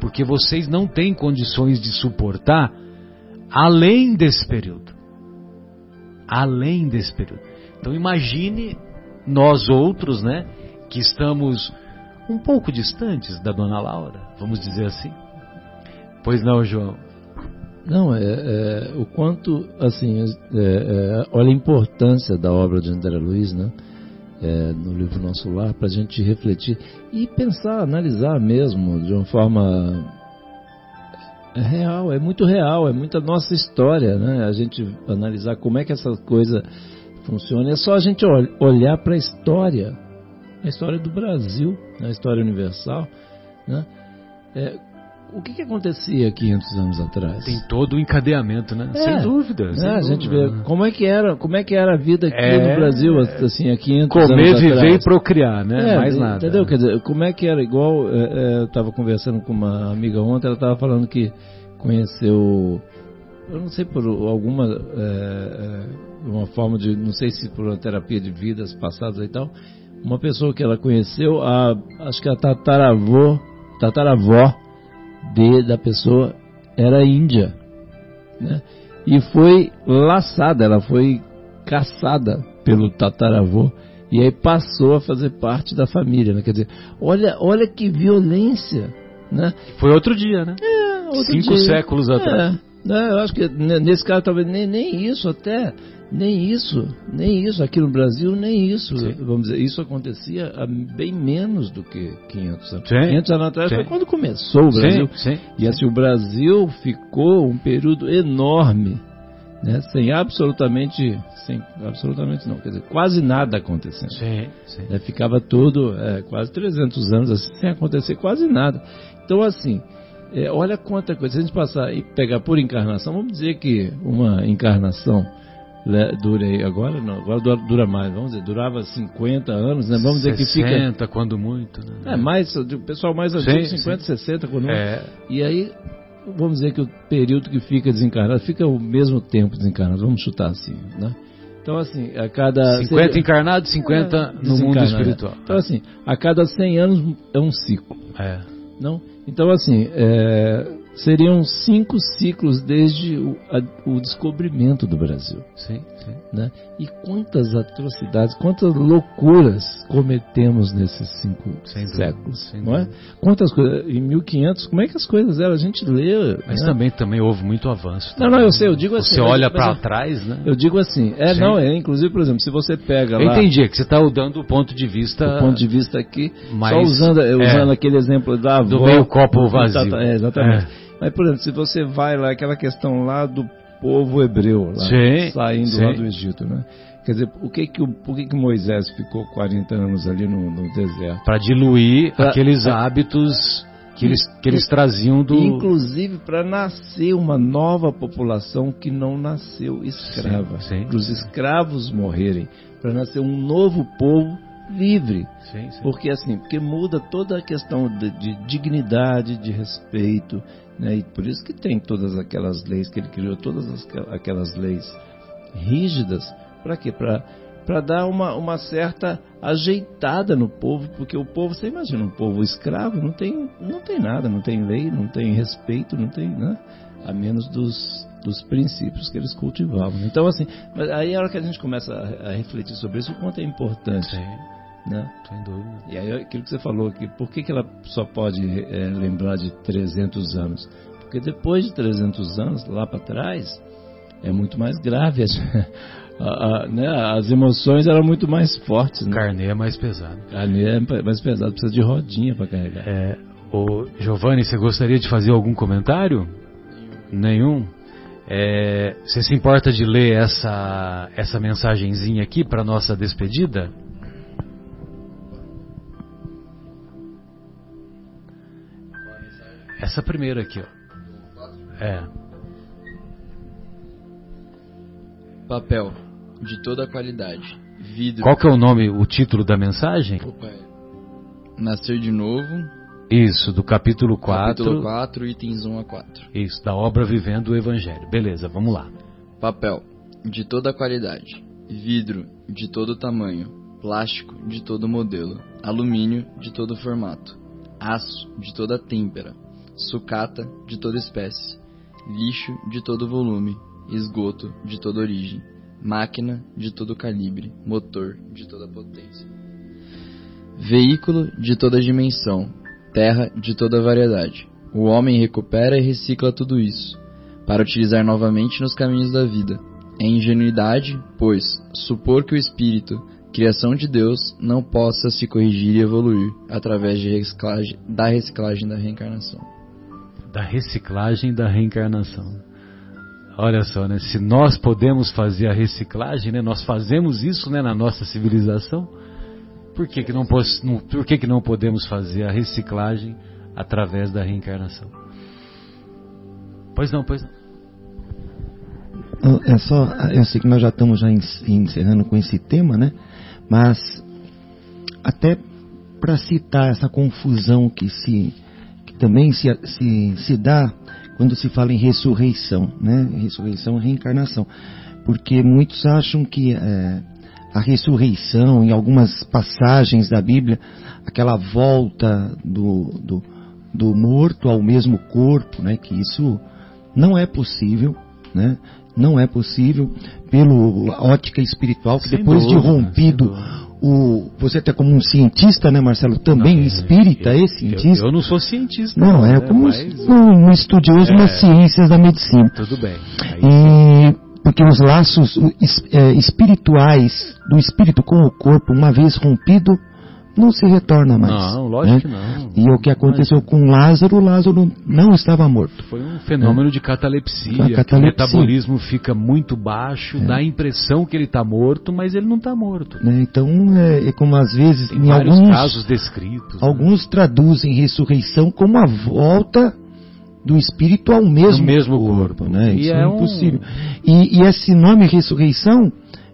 Porque vocês não têm condições de suportar além desse período. Além desse período. Então imagine nós outros, né, que estamos um pouco distantes da Dona Laura, vamos dizer assim. Pois não, João? Não, é, é, o quanto, assim, é, é, olha a importância da obra de André Luiz, né? É, no livro Nosso Lar, para a gente refletir e pensar, analisar mesmo de uma forma é real, é muito real, é muita nossa história, né? A gente analisar como é que essa coisa funciona. É só a gente ol olhar para a história, a história do Brasil, né? a história universal, né? O que, que acontecia 500 anos atrás? Tem todo o encadeamento, né? É. Sem dúvida. É, sem a gente dúvida. vê como é que era, como é que era a vida aqui É. no Brasil assim há 500 Comer, anos viver atrás. e procriar, né? É, Mais nada. Entendeu? Quer dizer, como é que era igual é, é, eu estava conversando com uma amiga ontem, ela estava falando que conheceu eu não sei por alguma uma forma de, não sei se por uma terapia de vidas passadas e tal, uma pessoa que ela conheceu, a, acho que a tataravô, tataravó de, da pessoa era índia, né? E foi laçada, ela foi caçada pelo tataravô e aí passou a fazer parte da família, né? Quer dizer, olha, olha que violência, né? Foi outro dia, né? É, outro Cinco dia. séculos atrás. É, né, eu acho que ne- nesse caso talvez nem, nem isso até, nem isso, nem isso aqui no Brasil, nem isso, Sim. vamos dizer, isso acontecia há bem menos do que 500 anos. Sim. 500 anos atrás Sim. foi quando começou o Brasil. E assim, o Brasil ficou um período enorme, né, sem absolutamente, sem absolutamente não, quer dizer, quase nada acontecendo. Sim, sim. É, ficava tudo é, quase 300 anos assim, sem acontecer quase nada. Então, assim, é, olha quanta coisa. Se a gente passar e pegar por encarnação, vamos dizer que uma encarnação né, dure aí, agora não, agora dura, dura mais, vamos dizer, durava 50 anos, né? Vamos dizer que fica. 60, quando muito, né? É, mais, o pessoal mais antigo, Sim, 50, 60, quando É, E aí, vamos dizer que o período que fica desencarnado fica o mesmo tempo desencarnado, vamos chutar assim, né? Então, assim, a cada. 50 seria- encarnados, 50 É, no mundo espiritual. Então, assim, a cada 100 anos é um ciclo, É. não? Então, assim, é, seriam cinco ciclos desde o, a- o descobrimento do Brasil, Sim, sim. né? E quantas atrocidades, quantas loucuras cometemos nesses cinco Sem dúvida, séculos, sem não é? dúvida. Quantas coisas, em 1500, como é que as coisas eram? A gente lê... Mas né? também, também houve muito avanço. Não, não, eu sei, eu digo assim... Você olha para eu- trás, né? Eu digo assim, é, Sim. não, é, inclusive, por exemplo, se você pega Eu lá... entendi, é que você está dando o ponto de vista do ponto de vista aqui, Mas, só usando, é, usando aquele exemplo da avó. do meio copo do vazio. é, exatamente. Mas, por exemplo, se você vai lá, aquela questão lá do povo hebreu, lá, Sim, saindo sim. lá do Egito, né? Quer dizer, por que que, o, por que que Moisés ficou 40 anos ali no, no deserto? para diluir Pra- aqueles hábitos que eles, que eles traziam do. Inclusive para nascer uma nova população que não nasceu escrava. Sim. Para os escravos morrerem, para nascer um novo povo livre. Sim, sim. Porque assim, porque muda toda a questão de, de dignidade, de respeito, né? E por isso que tem todas aquelas leis que ele criou, todas as- aquelas leis rígidas, para quê? Para dar uma, uma certa ajeitada no povo, porque o povo, você imagina, um povo escravo não tem, não tem nada, não tem lei, não tem respeito, não tem, né? A menos dos, dos princípios que eles cultivavam. Então, assim, mas aí a hora que a gente começa a, a refletir sobre isso, o quanto é importante, Sim, né? sem dúvida. E aí aquilo que você falou aqui, por que, que ela só pode eh, lembrar de 300 anos? Porque depois de 300 anos, lá para trás, é muito mais grave. As, [laughs] a- a- né, as emoções eram muito mais fortes. Né? carnê é mais pesado. Carne é mais pesado, precisa de rodinha para carregar. É, o Giovanni, você gostaria de fazer algum comentário? Nenhum? É, você se importa de ler essa, essa mensagenzinha aqui para nossa despedida? Essa primeira aqui, ó. É. Papel, de toda qualidade. Vidro. Qual que é o nome, o título da mensagem? Opa, é. Nascer de novo. Isso, do capítulo 4. Capítulo 4, itens 1 a 4. Isso, da obra Vivendo o Evangelho. Beleza, vamos lá. Papel, de toda qualidade. Vidro, de todo tamanho. Plástico, de todo modelo. Alumínio, de todo formato. Aço, de toda têmpera. Sucata, de toda espécie. Lixo, de todo volume. Esgoto, de toda origem. Máquina, de todo calibre. Motor, de toda potência. Veículo, de toda dimensão. Terra, de toda variedade. O homem recupera e recicla tudo isso para utilizar novamente nos caminhos da vida. É ingenuidade, pois, supor que o espírito, criação de Deus, não possa se corrigir e evoluir através reciclagem, da reciclagem da reencarnação. Da reciclagem da reencarnação. Olha só, né? Se nós podemos fazer a reciclagem, né? Nós fazemos isso, né? Na nossa civilização. Por que que não, por que que não podemos fazer a reciclagem através da reencarnação? Pois não, pois não. É só, eu sei que nós já estamos já encerrando com esse tema, né? Mas até para citar essa confusão que se também se, se, se dá quando se fala em ressurreição, né? Ressurreição, reencarnação, porque muitos acham que é, a ressurreição, em algumas passagens da Bíblia, aquela volta do, do, do morto ao mesmo corpo, né? Que isso não é possível, né? Não é possível pelo ótica espiritual que depois dúvida, de rompido. O você até como um cientista, né, Marcelo, também Não, é, espírita, eu, é cientista. Eu, eu não sou cientista. não, é né, como mas- um, um estudioso É. nas ciências da medicina. Tudo bem. E porque os laços é, espirituais do espírito com o corpo, uma vez rompido, não se retorna mais. não, lógico né? que não. E o que aconteceu com Lázaro, Lázaro não estava morto. Foi um fenômeno de catalepsia, A que o catalepsia. metabolismo fica muito baixo, dá a impressão que ele está morto, mas ele não está morto. Né? Então, é, é como às vezes, Tem em alguns, casos descritos. né? alguns traduzem ressurreição como a volta do espírito ao mesmo, mesmo corpo. corpo. Né? E Isso é é, um- impossível. E, e esse nome ressurreição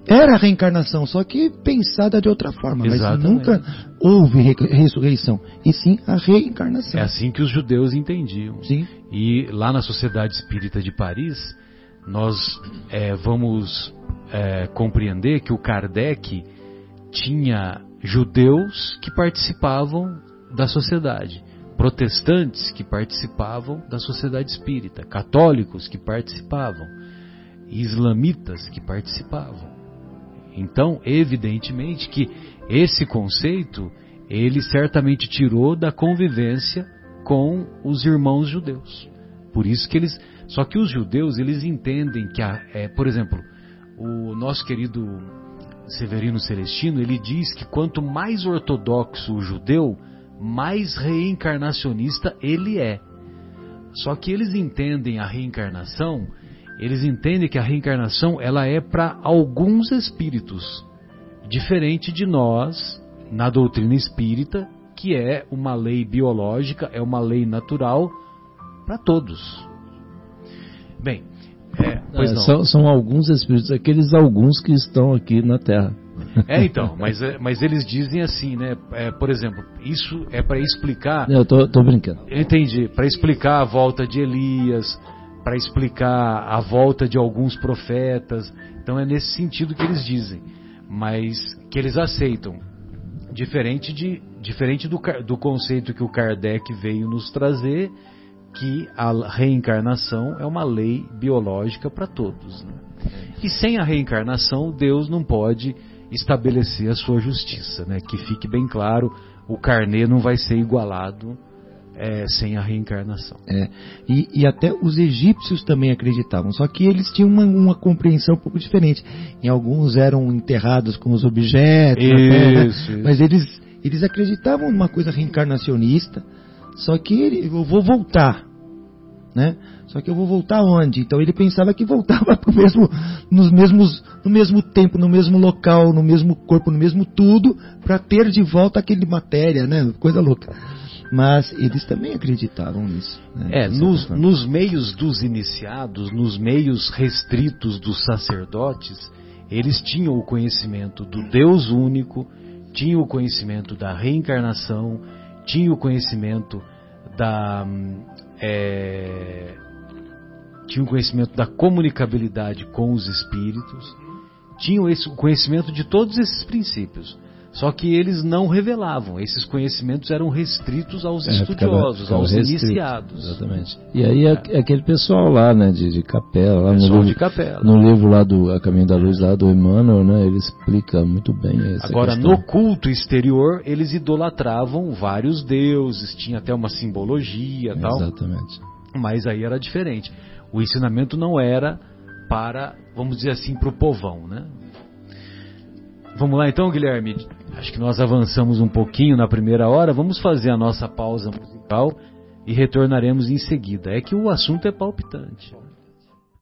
era a reencarnação, só que pensada de outra forma. Mas Exatamente. nunca houve re- ressurreição, e sim a reencarnação. É assim que os judeus entendiam. Sim. E lá na Sociedade Espírita de Paris, nós é, vamos é, compreender que o Kardec tinha judeus que participavam da sociedade, protestantes que participavam da sociedade espírita, católicos que participavam, islamitas que participavam. Então, evidentemente que esse conceito ele certamente tirou da convivência com os irmãos judeus. Por isso que eles, só que os judeus eles entendem que, a, é, por exemplo, o nosso querido Severino Celestino ele diz que quanto mais ortodoxo o judeu, mais reencarnacionista ele é. Só que eles entendem a reencarnação, eles entendem que a reencarnação ela é para alguns espíritos, diferente de nós na doutrina espírita, que é uma lei biológica, é uma lei natural para todos. Bem, é, pois É, não. São, são alguns espíritos, aqueles alguns que estão aqui na Terra. É então, mas, é- mas eles dizem assim, né? é, por exemplo, isso é para explicar Eu tô, tô brincando. Entendi. Para explicar a volta de Elias, para explicar a volta de alguns profetas. Então é nesse sentido que eles dizem, mas que eles aceitam. Diferente, de, diferente do, do conceito que o Kardec veio nos trazer, que a reencarnação é uma lei biológica para todos. né? E sem a reencarnação, Deus não pode estabelecer a sua justiça. Né? Que fique bem claro, o carnê não vai ser igualado é, sem a reencarnação. É, e, e até os egípcios também acreditavam, só que eles tinham uma, uma compreensão um pouco diferente. Em alguns eram enterrados com os objetos, terra, Isso, isso. mas eles, eles acreditavam numa coisa reencarnacionista, só que ele, eu vou voltar, né? Só que eu vou voltar onde? Então ele pensava que voltava pro mesmo, nos mesmos, no mesmo tempo, no mesmo local, no mesmo corpo, no mesmo tudo, para ter de volta aquele matéria, né? Coisa louca. Mas eles também acreditavam nisso. Né? É, nos, nos meios dos iniciados, nos meios restritos dos sacerdotes, eles tinham o conhecimento do Deus único, tinham o conhecimento da reencarnação, tinham o conhecimento da. hum, é, tinham o conhecimento da comunicabilidade com os espíritos, tinham esse, o conhecimento de todos esses princípios. Só que eles não revelavam, esses conhecimentos eram restritos aos É, estudiosos, ficava aos iniciados. Exatamente. E aí é, é aquele pessoal lá, né, de, de capela, lá no Pessoal de livro, capela. no livro lá do A Caminho da Luz, lá do Emmanuel, né, ele explica muito bem essa Agora, questão. no culto exterior, eles idolatravam vários deuses, tinha até uma simbologia e tal, Exatamente. mas aí era diferente. O ensinamento não era para, vamos dizer assim, para o povão, né? Vamos lá então, Guilherme. Acho que nós avançamos um pouquinho na primeira hora. Vamos fazer a nossa pausa musical e retornaremos em seguida. É que o assunto é palpitante.